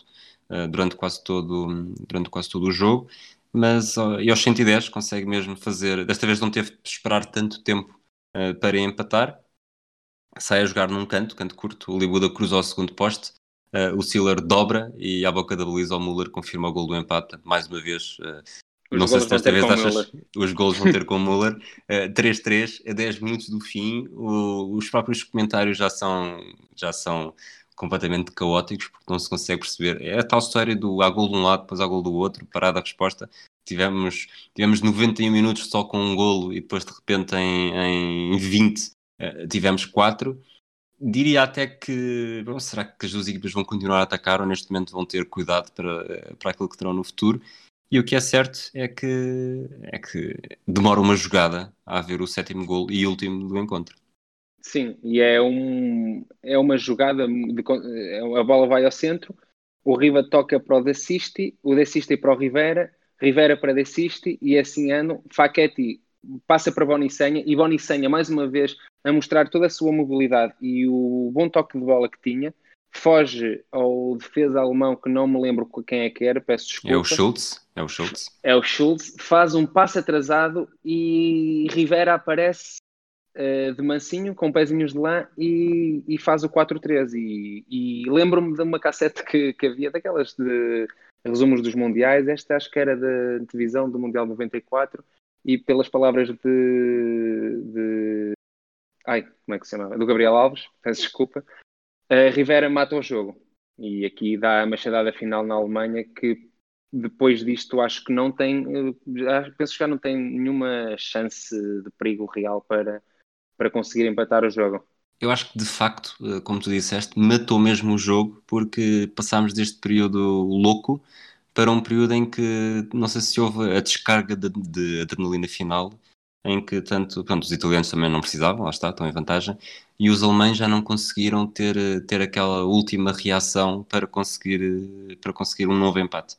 durante quase todo, durante quase todo o jogo, mas e aos 110 consegue mesmo fazer, desta vez não teve de esperar tanto tempo para empatar, sai a jogar num canto, canto curto, o Libuda cruza ao segundo poste, o Siller dobra e à boca da baliza o Müller confirma o gol do empate, mais uma vez os não sei se desta vez achas os gols vão ter com o Muller. Uh, 3-3 a 10 minutos do fim. O, os próprios comentários já são, já são completamente caóticos porque não se consegue perceber. É a tal história do há gol de um lado, depois há gol do outro, parada a resposta. Tivemos, tivemos 91 minutos só com um golo e depois de repente em, em 20 uh, eh, tivemos 4. Diria até que, bom, será que as duas equipas vão continuar a atacar ou neste momento vão ter cuidado para, eh, para aquilo que terão no futuro? E o que é certo é que, é que demora uma jogada a haver o sétimo gol e último do encontro. Sim, e é, um, é uma jogada, de, a bola vai ao centro, o Riva toca para o Desisti, o Desisti para o Rivera, Rivera para Desisti e assim ano, Facchetti passa para Bonicenha e Bonicenha mais uma vez a mostrar toda a sua mobilidade e o bom toque de bola que tinha, foge ao defesa alemão que não me lembro quem é que era, peço desculpa. É o Schultz, é o Schultz. É o Schultz, faz um passo atrasado e Rivera aparece uh, de mansinho, com pezinhos de lã e, e faz o 4-3. E, e lembro-me de uma cassete que, que havia, daquelas de resumos dos mundiais. Esta acho que era da televisão do Mundial 94 e pelas palavras de, de ai, como é que se chama? Do Gabriel Alves, peço desculpa, a Rivera mata o jogo. E aqui dá a machadada final na Alemanha que depois disto acho que não tem, penso que já não tem nenhuma chance de perigo real para, para conseguir empatar o jogo. Eu acho que de facto, eh, como tu disseste, matou mesmo o jogo porque passámos deste período louco para um período em que não sei se houve a descarga de, de adrenalina final em que tanto pronto, os italianos também não precisavam, lá está, estão em vantagem, e os alemães já não conseguiram ter, ter aquela última reação para conseguir, para conseguir um novo empate.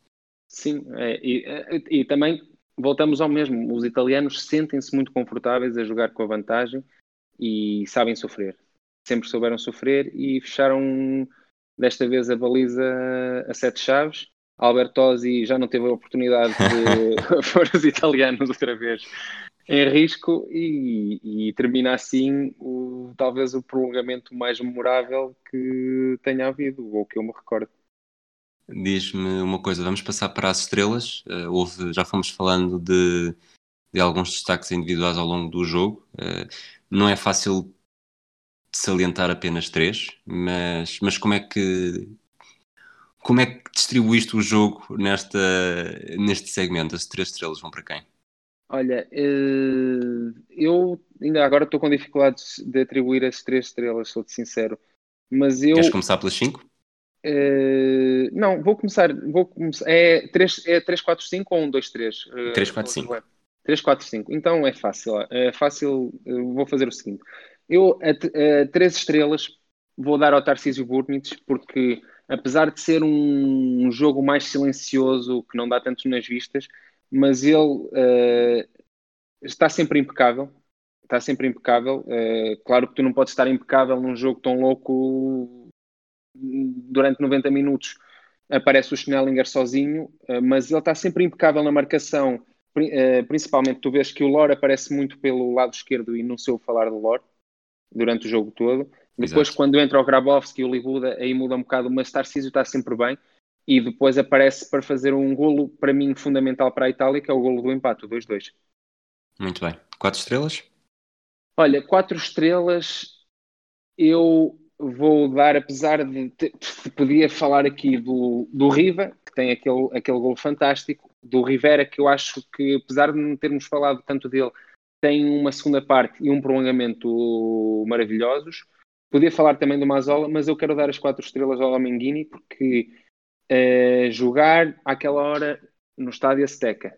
Sim, é, e, é, e, também voltamos ao mesmo, os italianos sentem-se muito confortáveis a jogar com a vantagem e sabem sofrer. Sempre souberam sofrer e fecharam desta vez a baliza a sete chaves. Albertosi já não teve a oportunidade de [LAUGHS] [LAUGHS] pôr os italianos outra vez em risco e, e termina assim o, talvez o prolongamento mais memorável que tenha havido, ou que eu me recordo. Diz-me uma coisa, vamos passar para as estrelas. Uh, houve, já fomos falando de, de, alguns destaques individuais ao longo do jogo. Uh, não é fácil salientar apenas três, mas, mas como é que como é que distribuíste o jogo nesta, neste segmento? As três estrelas vão para quem? Olha, eh, eu ainda agora estou com dificuldades de atribuir as três estrelas, sou-te sincero. Mas eu. Queres começar pelas cinco? Uh, não, vou começar. Vou começar é, 3, é 3, 4, 5 ou 1, 2, 3? 3, 4, 5. 3, 4, 5. Então é fácil. É fácil. Vou fazer o seguinte. Eu, a, a 3 estrelas, vou dar ao Tarcísio Burnitz, porque apesar de ser um, um jogo mais silencioso, que não dá tanto nas vistas, mas ele uh, está sempre impecável. Está sempre impecável. Uh, claro que tu não podes estar impecável num jogo tão louco durante 90 minutos. Aparece o Schnellinger sozinho, uh, mas ele está sempre impecável na marcação. principalmente, tu vês que o Lore aparece muito pelo lado esquerdo e não sei falar do Lore durante o jogo todo. Depois, Exato. quando entra o Grabowski e o Libuda, aí muda um bocado, mas Tarcísio está sempre bem e depois aparece para fazer um golo, para mim, fundamental para a Itália, que é o golo do empate, o 2-2. Muito bem. Quatro estrelas? Olha, quatro estrelas eu vou dar, apesar de, podia falar aqui do, do Riva, que tem aquele, aquele golo fantástico, do Rivera, que eu acho que, apesar de não termos falado tanto dele, tem uma segunda parte e um prolongamento maravilhosos. Podia falar também do Mazola, mas eu quero dar as quatro estrelas ao Dominguini, porque uh, jogar àquela hora no Estádio Azteca,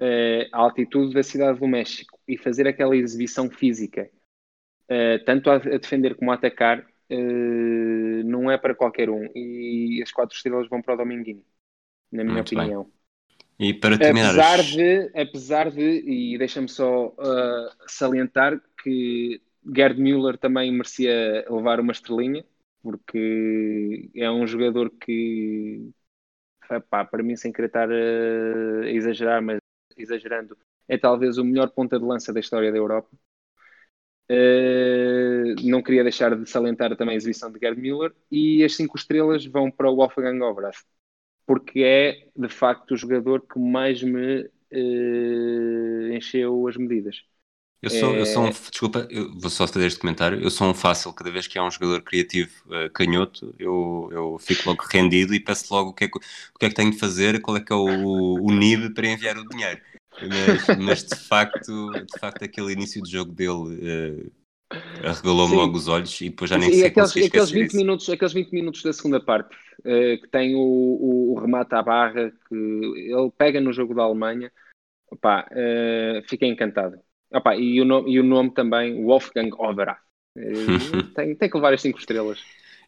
uh, à altitude da cidade do México e fazer aquela exibição física, uh, tanto a, a, defender como a atacar, não é para qualquer um. E as quatro estrelas vão para o Dominguinho, na minha Muito opinião. Bem. E para terminar, apesar de, apesar de e deixa-me só salientar que Gerd Müller também merecia levar uma estrelinha, porque é um jogador que, epá, para mim, sem querer estar a exagerar, mas exagerando, é talvez o melhor ponta de lança da história da Europa. Uh, não queria deixar de salientar também a exibição de Gerd Müller e as cinco estrelas vão para o Wolfgang Overath porque é de facto o jogador que mais me uh, encheu as medidas. Eu sou, é... eu sou um, é. desculpa, eu vou só fazer este comentário. Eu sou um fácil, cada vez que há um jogador criativo uh, canhoto, eu, eu fico logo rendido e peço logo o que, é que, o que é que tenho de fazer, qual é que é o, o NIB para enviar o dinheiro. Mas, mas, de [LAUGHS] facto, de facto, aquele início de jogo dele uh, arregalou-me logo os olhos e depois já nem sei aqueles, aqueles 20 minutos Aqueles 20 minutos da segunda parte, uh, que tem o, o, o, remate à barra, que ele pega no jogo da Alemanha, opá, uh, fiquei encantado Opa, e, o nome, e o nome também, Wolfgang Overath. [LAUGHS] tem, tem que levar as 5 estrelas.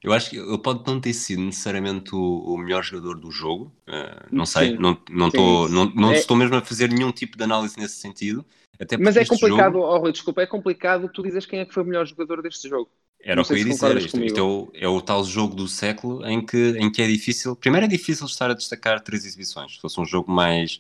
Eu acho que ele pode não ter sido necessariamente o, o melhor jogador do jogo, uh, não sei, sim, não, não, estou, não, não é... estou mesmo a fazer nenhum tipo de análise nesse sentido. Até Mas é complicado, jogo... oh, desculpa, é complicado tu dizes quem é que foi o melhor jogador deste jogo. Era o que eu ia dizer, isto, isto é, o, é, o, tal jogo do século em que, em que é difícil, primeiro é difícil estar a destacar três exibições, se fosse um jogo mais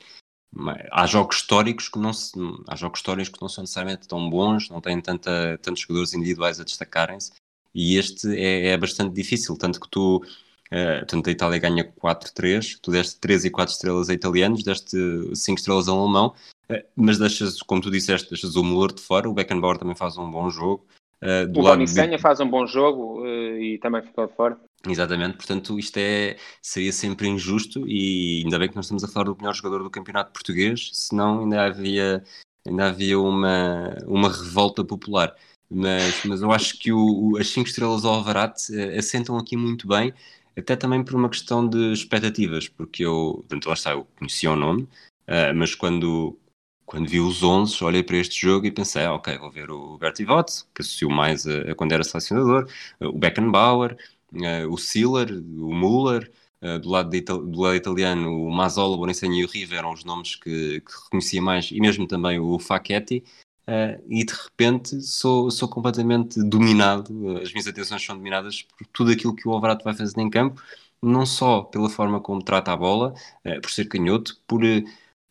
há jogos históricos que não se, há jogos históricos que não são necessariamente tão bons, não têm tanta, tantos jogadores individuais a destacarem-se, e este é, é, bastante difícil, tanto que tu, uh, tanto a Itália ganha 4-3, tu deste 3 e 4 estrelas a italianos, deste 5 estrelas a um alemão, uh, mas deixas, como tu disseste, deixas o Müller de fora, o Beckenbauer também faz um bom jogo. Uh, o Boni Senha faz um bom jogo e também ficou de fora. Exatamente, portanto isto é, seria sempre injusto e ainda bem que nós estamos a falar do melhor jogador do campeonato português, senão ainda havia, ainda havia uma, uma revolta popular. Mas, mas eu acho que o, as 5 estrelas ao Alvarate uh, assentam aqui muito bem, até também por uma questão de expectativas, porque eu, portanto, lá está, eu conhecia o nome, uh, mas quando, quando vi os 11, olhei para este jogo e pensei, ah, ok, vou ver o Bertie Votts, que associou mais a, a, quando era selecionador, o Beckenbauer, uh, o Siller, o Müller, uh, do, lado do lado italiano o Mazzola, o Boniceni e o Riva eram os nomes que, que reconhecia mais, e mesmo também o Facchetti, uh, e de repente sou, sou completamente dominado, as minhas atenções são dominadas por tudo aquilo que o Alvarado vai fazer em campo, não só pela forma como trata a bola, por ser canhoto, por,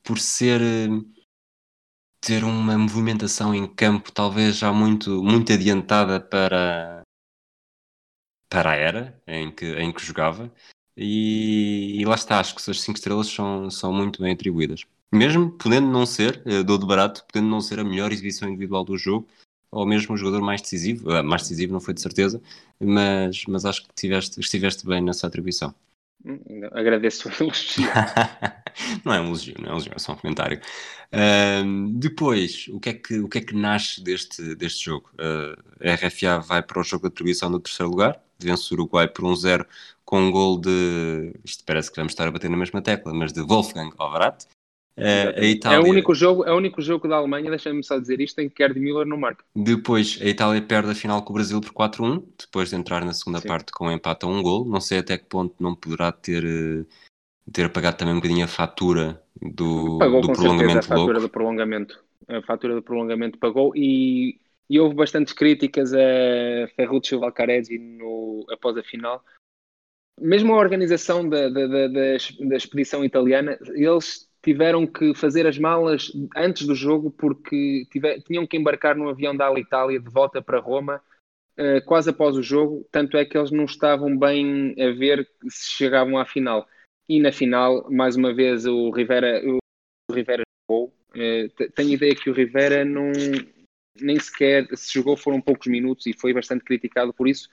por ser ter uma movimentação em campo talvez já muito, muito adiantada para, para a era em que, em que jogava. E, e lá está, acho que as 5 estrelas são, são muito bem atribuídas. Mesmo podendo não ser, eh, dou de barato, podendo não ser a melhor exibição individual do jogo, ou mesmo o jogador mais decisivo, uh, mais decisivo não foi de certeza, mas, mas acho que tiveste, estiveste bem nessa atribuição. Hum, agradeço o elogio. [LAUGHS] não é um elogio, não é um elogio, é só um comentário. Uh, depois, o que, é que, o que é que nasce deste, deste jogo? Uh, a RFA vai para o jogo de atribuição do terceiro lugar, vence o Uruguai por 1-0 com um gol de. Isto parece que vamos estar a bater na mesma tecla, mas de Wolfgang Alvarat. Uh, Itália... É o único jogo, é o único jogo da Alemanha, deixa-me só dizer isto, em que Gerd Müller não marca. Depois a Itália perde a final com o Brasil por 4-1, depois de entrar na segunda Sim. parte com um empate a um gol. Não sei até que ponto não poderá ter, eh, ter pagado também um bocadinho a fatura do, pagou, do prolongamento. Certeza, a fatura do prolongamento. A fatura do prolongamento pagou e e houve bastantes críticas a Ferruccio Valcarezzi no, após a final. Mesmo a organização da, da, da, da, expedição italiana, eles tiveram que fazer as malas antes do jogo porque tiver, tinham que embarcar num avião da Alitalia de volta para Roma uh, quase após o jogo, tanto é que eles não estavam bem a ver se chegavam à final. E na final, mais uma vez, o Rivera, o Rivera jogou. Uh, tenho ideia que o Rivera não, nem sequer se jogou foram poucos minutos e foi bastante criticado por isso,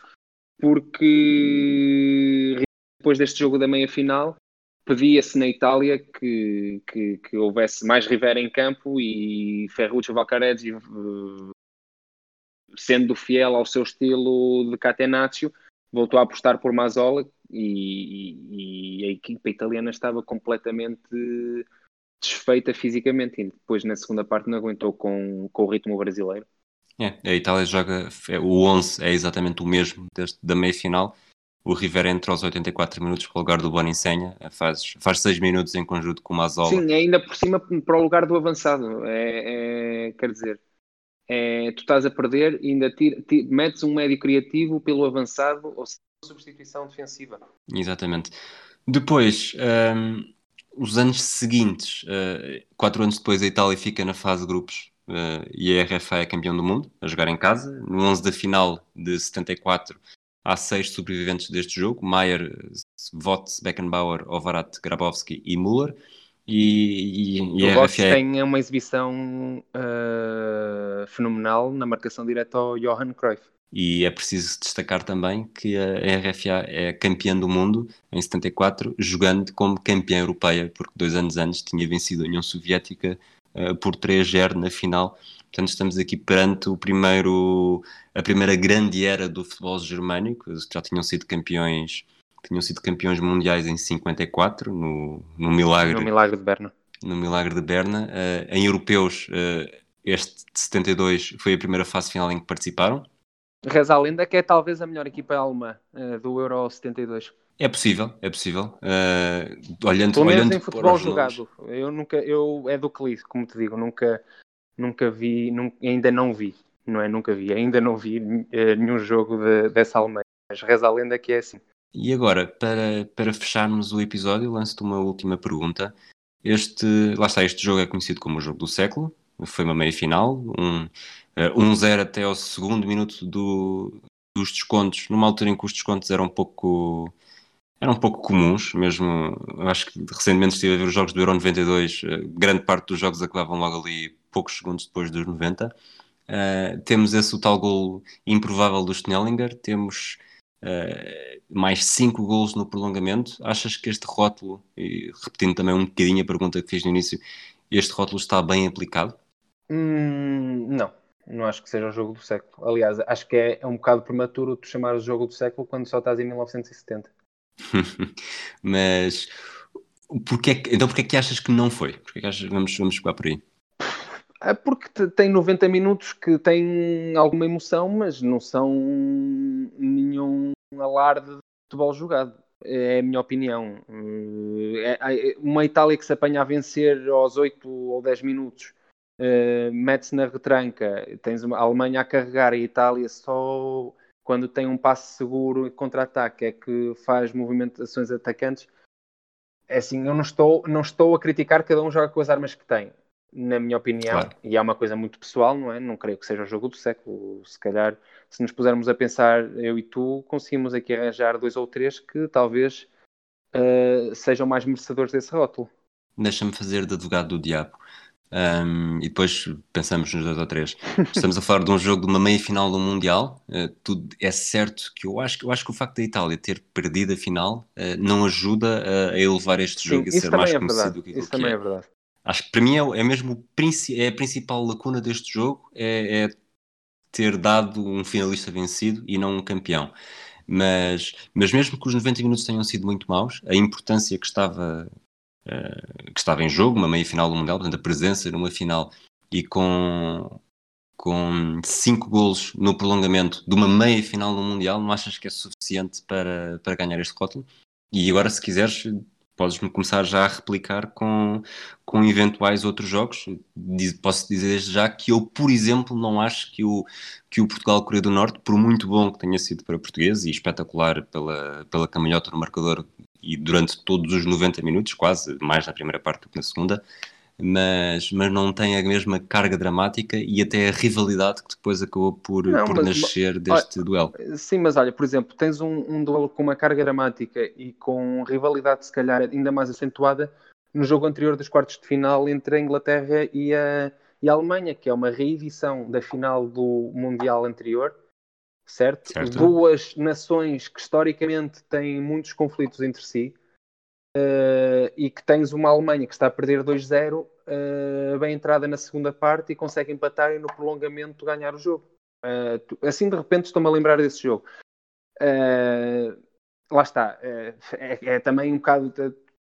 porque depois deste jogo da meia final pedia-se na Itália que, que, que, houvesse mais Rivera em campo e Ferruccio Valcarezzi sendo fiel ao seu estilo de Catenaccio voltou a apostar por Mazzola e, e a equipa italiana estava completamente desfeita fisicamente e depois na segunda parte não aguentou com, com o ritmo brasileiro. É, a Itália joga, é, o 11 é exatamente o mesmo desde da meia final. O Rivera entra aos 84 minutos para o lugar do Boninsenha, faz, faz 6 minutos em conjunto com o Mazola. Sim, ainda por cima para o lugar do avançado. É, é quer dizer, é, tu estás a perder e ainda tira, tira, metes um médio criativo pelo avançado ou seja, substituição defensiva. Exatamente. Depois, um, os anos seguintes, uh, quatro anos depois, a Itália fica na fase de grupos uh, e a RFA é campeão do mundo, a jogar em casa. No 11 da final de 74, há seis sobreviventes deste jogo: Maier, Votts, Beckenbauer, Ovarat, Grabowski e Müller. E, e, e a RFA é... tem uma exibição uh, fenomenal na marcação direta ao Johan Cruyff. E é preciso destacar também que a RFA é campeã do mundo em 74, jogando como campeã europeia, porque dois anos antes tinha vencido a União Soviética uh, por 3-0 na final. Portanto, estamos aqui perante o primeiro, a primeira grande era do futebol germânico. Já tinham sido campeões, tinham sido campeões mundiais em 54, no, no milagre. No milagre de Berna. No milagre de Berna. Uh, em europeus, uh, este de 72 foi a primeira fase final em que participaram Reza a lenda que é talvez a melhor equipa alemã uh, do Euro 72. É possível, é possível. Uh, olhando, Pelo menos olhando em futebol jogado. Eu nunca, eu é do que li, como te digo, nunca, nunca vi, nunca, ainda não vi, não é? Nunca vi, ainda não vi uh, nenhum jogo de, dessa Alemanha. Mas reza a lenda que é assim. E agora, para, para fecharmos o episódio, lanço-te uma última pergunta. Este, lá está, este jogo é conhecido como o jogo do século, foi uma meia final, um, 1-0 uh, até ao segundo minuto do, dos descontos, numa altura em que os descontos eram um pouco eram um pouco comuns, mesmo, acho que recentemente estive a ver os jogos do Euro 92, uh, grande parte dos jogos acabavam logo ali poucos segundos depois dos 90. Uh, temos esse o tal gol improvável do Schnellinger, temos uh, mais 5 gols no prolongamento. Achas que este rótulo, e repetindo também um bocadinho a pergunta que fiz no início, este rótulo está bem aplicado? Hum, não, não acho que seja o jogo do século. Aliás, acho que é, é um bocado prematuro tu chamar o jogo do século quando só estás em 1970. [LAUGHS] Mas porquê, então porquê é que achas que não foi? Porquê que achas, vamos, vamos pegar por aí? É porque tem 90 minutos que têm alguma emoção, mas não são nenhum alarde de futebol jogado. É a minha opinião. É, é uma Itália que se apanha a vencer aos 8 ou 10 minutos, uh, mete-se na retranca, tens a Alemanha a carregar a Itália só quando tem um passe seguro e contra-ataque é que faz movimentações atacantes. É assim, eu não estou, não estou a criticar cada um joga com as armas que tem na minha opinião, claro. e é uma coisa muito pessoal, não é? Não creio que seja o jogo do século. Se calhar, se nos pusermos a pensar, eu e tu, conseguimos aqui arranjar dois ou três que talvez uh, sejam mais merecedores desse rótulo. Deixa-me fazer de advogado do diabo. Um, e depois pensamos nos dois ou três. Estamos a falar de um jogo de uma meia final do Mundial. Uh, tudo é certo que eu acho, eu acho que o facto da Itália ter perdido a final uh, não ajuda a, a elevar este Sim, jogo e ser mais é conhecido do que Isso também é. é verdade. Acho que para mim é, é mesmo é a principal lacuna deste jogo é, é, ter dado um finalista vencido e não um campeão. Mas, mas mesmo que os 90 minutos tenham sido muito maus, a importância que estava, uh, que estava em jogo, uma meia final do Mundial, portanto a presença numa final e com, com cinco golos no prolongamento de uma meia final no Mundial, não achas que é suficiente para, para ganhar este rótulo? E agora, se quiseres, podes-me começar já a replicar com, com eventuais outros jogos. Diz, posso dizer desde já que eu, por exemplo, não acho que o, que o Portugal-Coreia do Norte, por muito bom que tenha sido para português e espetacular pela, pela caminhota no marcador e durante todos os 90 minutos, quase, mais na primeira parte do que na segunda, mas, mas não tem a mesma carga dramática e até a rivalidade que depois acabou por, não, por mas, nascer deste olha, duelo. Sim, mas olha, por exemplo, tens um, um, duelo com uma carga dramática e com rivalidade, se calhar, ainda mais acentuada no jogo anterior dos quartos de final entre a Inglaterra e a, e a Alemanha, que é uma reedição da final do Mundial anterior. Certo? certo? Duas nações que historicamente têm muitos conflitos entre si, Uh, e que tens uma Alemanha que está a perder 2-0, uh, eh, bem entrada na segunda parte e consegue empatar e no prolongamento ganhar o jogo. Uh, tu, assim de repente estou-me a lembrar desse jogo. lá está, é, é, também um bocado.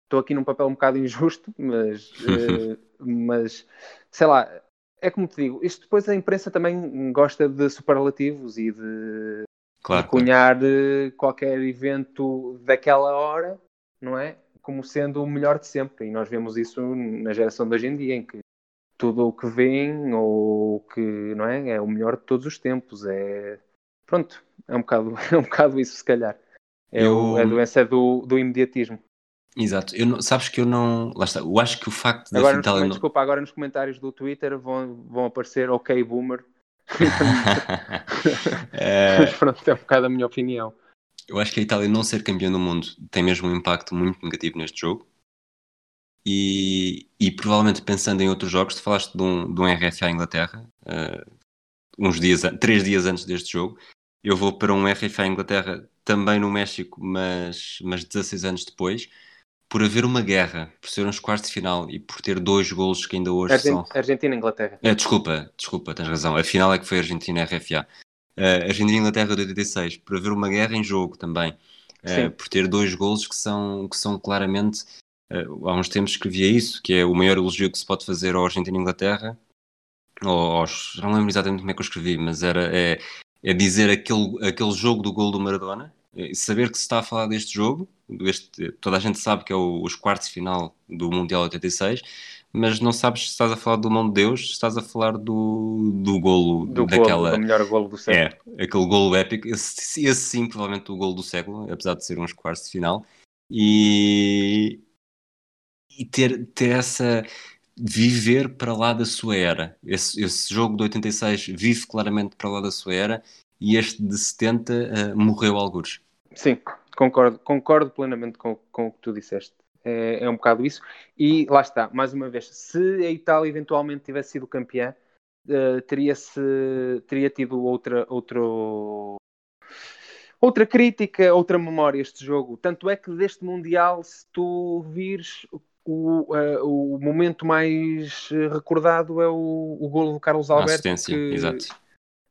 Estou aqui num papel um bocado injusto, mas, [LAUGHS] mas sei lá, é como te digo, isto depois a imprensa também gosta de superlativos e de, claro, de cunhar claro. qualquer evento daquela hora, não é? como sendo o melhor de sempre. E nós vemos isso na geração de hoje em dia, em que tudo o que vem ou que não é, é o melhor de todos os tempos. É pronto, é um bocado, [LAUGHS] é um bocado isso, se calhar. É eu... a doença do, do imediatismo. Exato, eu não, sabes que eu não. Lá está, eu acho que o facto de agora nos, não... Desculpa, agora nos comentários do Twitter vão, vão aparecer ok boomer. é... [LAUGHS] Mas pronto, é um bocado a minha opinião. Eu acho que a Itália não ser campeã do mundo tem mesmo um impacto muito negativo neste jogo. E, e provavelmente pensando em outros jogos, tu falaste de um, de um RFA Inglaterra, uh, uns dias, três dias antes deste jogo. Eu vou para um RFA Inglaterra também no México, mas, mas 16 anos depois, por haver uma guerra, por ser uns quartos de final e por ter dois golos que ainda hoje são. Argentina-Inglaterra. É, desculpa, desculpa, tens razão. A final é que foi Argentina-RFA uh, Argentina e Inglaterra de 86, por haver uma guerra em jogo também, uh, por ter dois golos que são, que são claramente, uh, há uns tempos escrevia isso, que é o maior elogio que se pode fazer ao Argentina e Inglaterra, ou aos, não lembro exatamente como é que eu escrevi, mas era é, é dizer aquele, aquele jogo do gol do Maradona, saber que se está a falar deste jogo, deste, toda a gente sabe que é o, os quartos de final do Mundial 86, mas não sabes se estás a falar do mão de Deus, se estás a falar do, do golo do daquela. Golo, do melhor golo do século. É, aquele golo épico. Esse, esse sim, provavelmente o golo do século, apesar de ser uns quartos de final. E, e ter, ter essa viver para lá da sua era. Esse, esse jogo de 86 vive claramente para lá da sua era e este de 70 uh, morreu alguns. Sim, concordo, concordo plenamente com, com o que tu disseste. É, é, um bocado isso. E lá está, mais uma vez, se a Itália eventualmente tivesse sido campeã, uh, teria-se teria tido outra, outro, outra crítica, outra memória este jogo. Tanto é que deste Mundial, se tu vires o, uh, o momento mais recordado é o, o golo do Carlos Alberto. assistência, que, exato.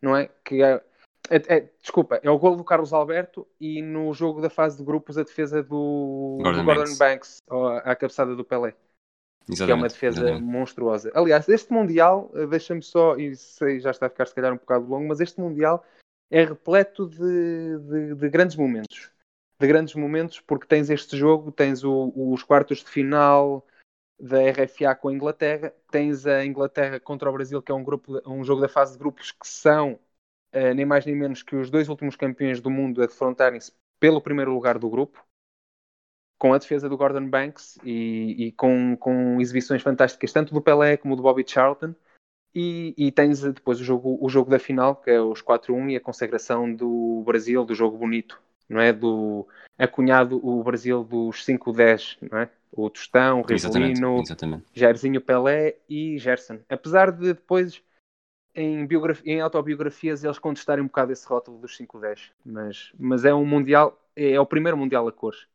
Não é? Que é, é, é, desculpa, é o golo do Carlos Alberto e no jogo da fase de grupos a defesa do Gordon, do Gordon Banks, Banks a cabeçada do Pelé. Exatamente, que é uma defesa exatamente. monstruosa. Aliás, este Mundial, eh, deixa-me só, e sei, já está a ficar se calhar um bocado longo, mas este Mundial é repleto de, de, de grandes momentos. De grandes momentos, porque tens este jogo, tens o, os quartos de final da RFA com a Inglaterra, tens a Inglaterra contra o Brasil, que é um, grupo, um jogo da fase de grupos que são uh, nem mais nem menos que os dois últimos campeões do mundo a defrontarem-se pelo primeiro lugar do grupo, com a defesa do Gordon Banks e, e com, com, exibições fantásticas, tanto do Pelé como do Bobby Charlton. E, e, tens depois o jogo, o jogo da final, que é os 4-1 e a consagração do Brasil, do jogo bonito, não é? Do acunhado o Brasil dos 5-10, não é? O Tostão, o Rivelino, Jairzinho Pelé e Gerson. Apesar de depois em, em, autobiografias eles contestarem um bocado esse rótulo dos 5-10, mas, mas é um mundial, é, é, o primeiro mundial a cores.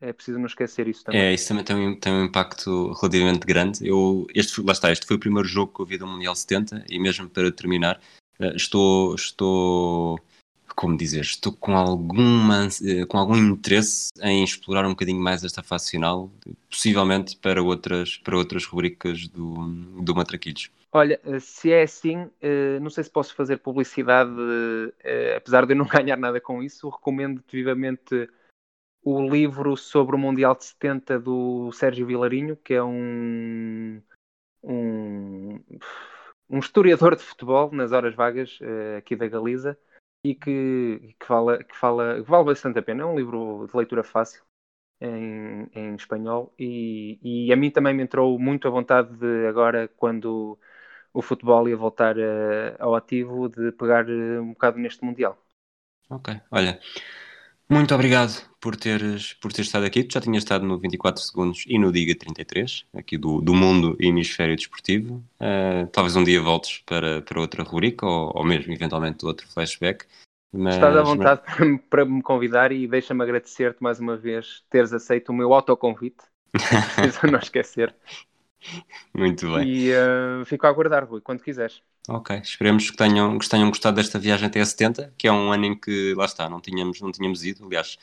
É preciso não esquecer isso também. É, isso também tem um, tem um impacto relativamente grande. Eu, este, lá está, este foi o primeiro jogo que eu vi do Mundial 70 e mesmo para terminar, eh, estou, estou como dizer, estou com, alguma, eh, com algum interesse em explorar um bocadinho mais esta fase final, possivelmente para outras, para outras rubricas do, do Matraquilhos. Olha, eh, se é assim, eh, não sei se posso fazer publicidade, eh, apesar de eu não [LAUGHS] ganhar nada com isso, recomendo-te vivamente o livro sobre o Mundial de 70 do Sérgio Vilarinho, que é um, um, um historiador de futebol nas horas vagas aqui da Galiza e que, que, fala, que, fala, que vale bastante a pena. É um livro de leitura fácil em, em espanhol e, e a mim também me entrou muito a vontade de agora, quando o futebol ia voltar uh, ao ativo de pegar uh, um bocado neste Mundial. Ok, olha, muito obrigado por teres, por teres estado aqui. Tu já tinhas estado no 24 segundos e no Diga 33, aqui do, do Mundo Hemisfério Desportivo. Uh, talvez um dia voltes para, para outra rubrica ou, ou mesmo eventualmente outro flashback. Mas, Estás à vontade mas... para me convidar e deixa-me agradecer-te mais uma vez teres aceito o meu autoconvite. [LAUGHS] Preciso não esquecer. [LAUGHS] Muito bem. E uh, fico a aguardar, Rui, quando quiseres. Ok, esperemos que tenham, que tenham gostado desta viagem até a 70, que é um ano em que, lá está, não tínhamos, não tínhamos ido. Aliás,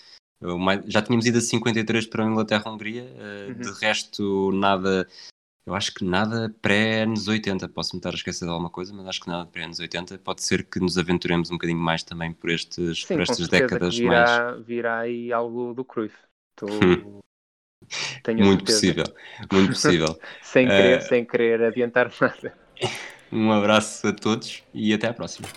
já tínhamos ido a 53 para a Inglaterra-Hungria, uh, uhum. de resto, nada. Eu acho que nada pré-anos 80, posso-me estar a esquecer de alguma coisa, mas acho que nada pré-anos 80. Pode ser que nos aventuremos um bocadinho mais também por, estes, Sim, por estas décadas virá, mais. Virá aí algo do Cruyff. Estou, Tenho muito certeza. possível, muito possível. [LAUGHS] sem, querer, uh... sem querer adiantar nada. [LAUGHS] Um abraço a todos e até à próxima.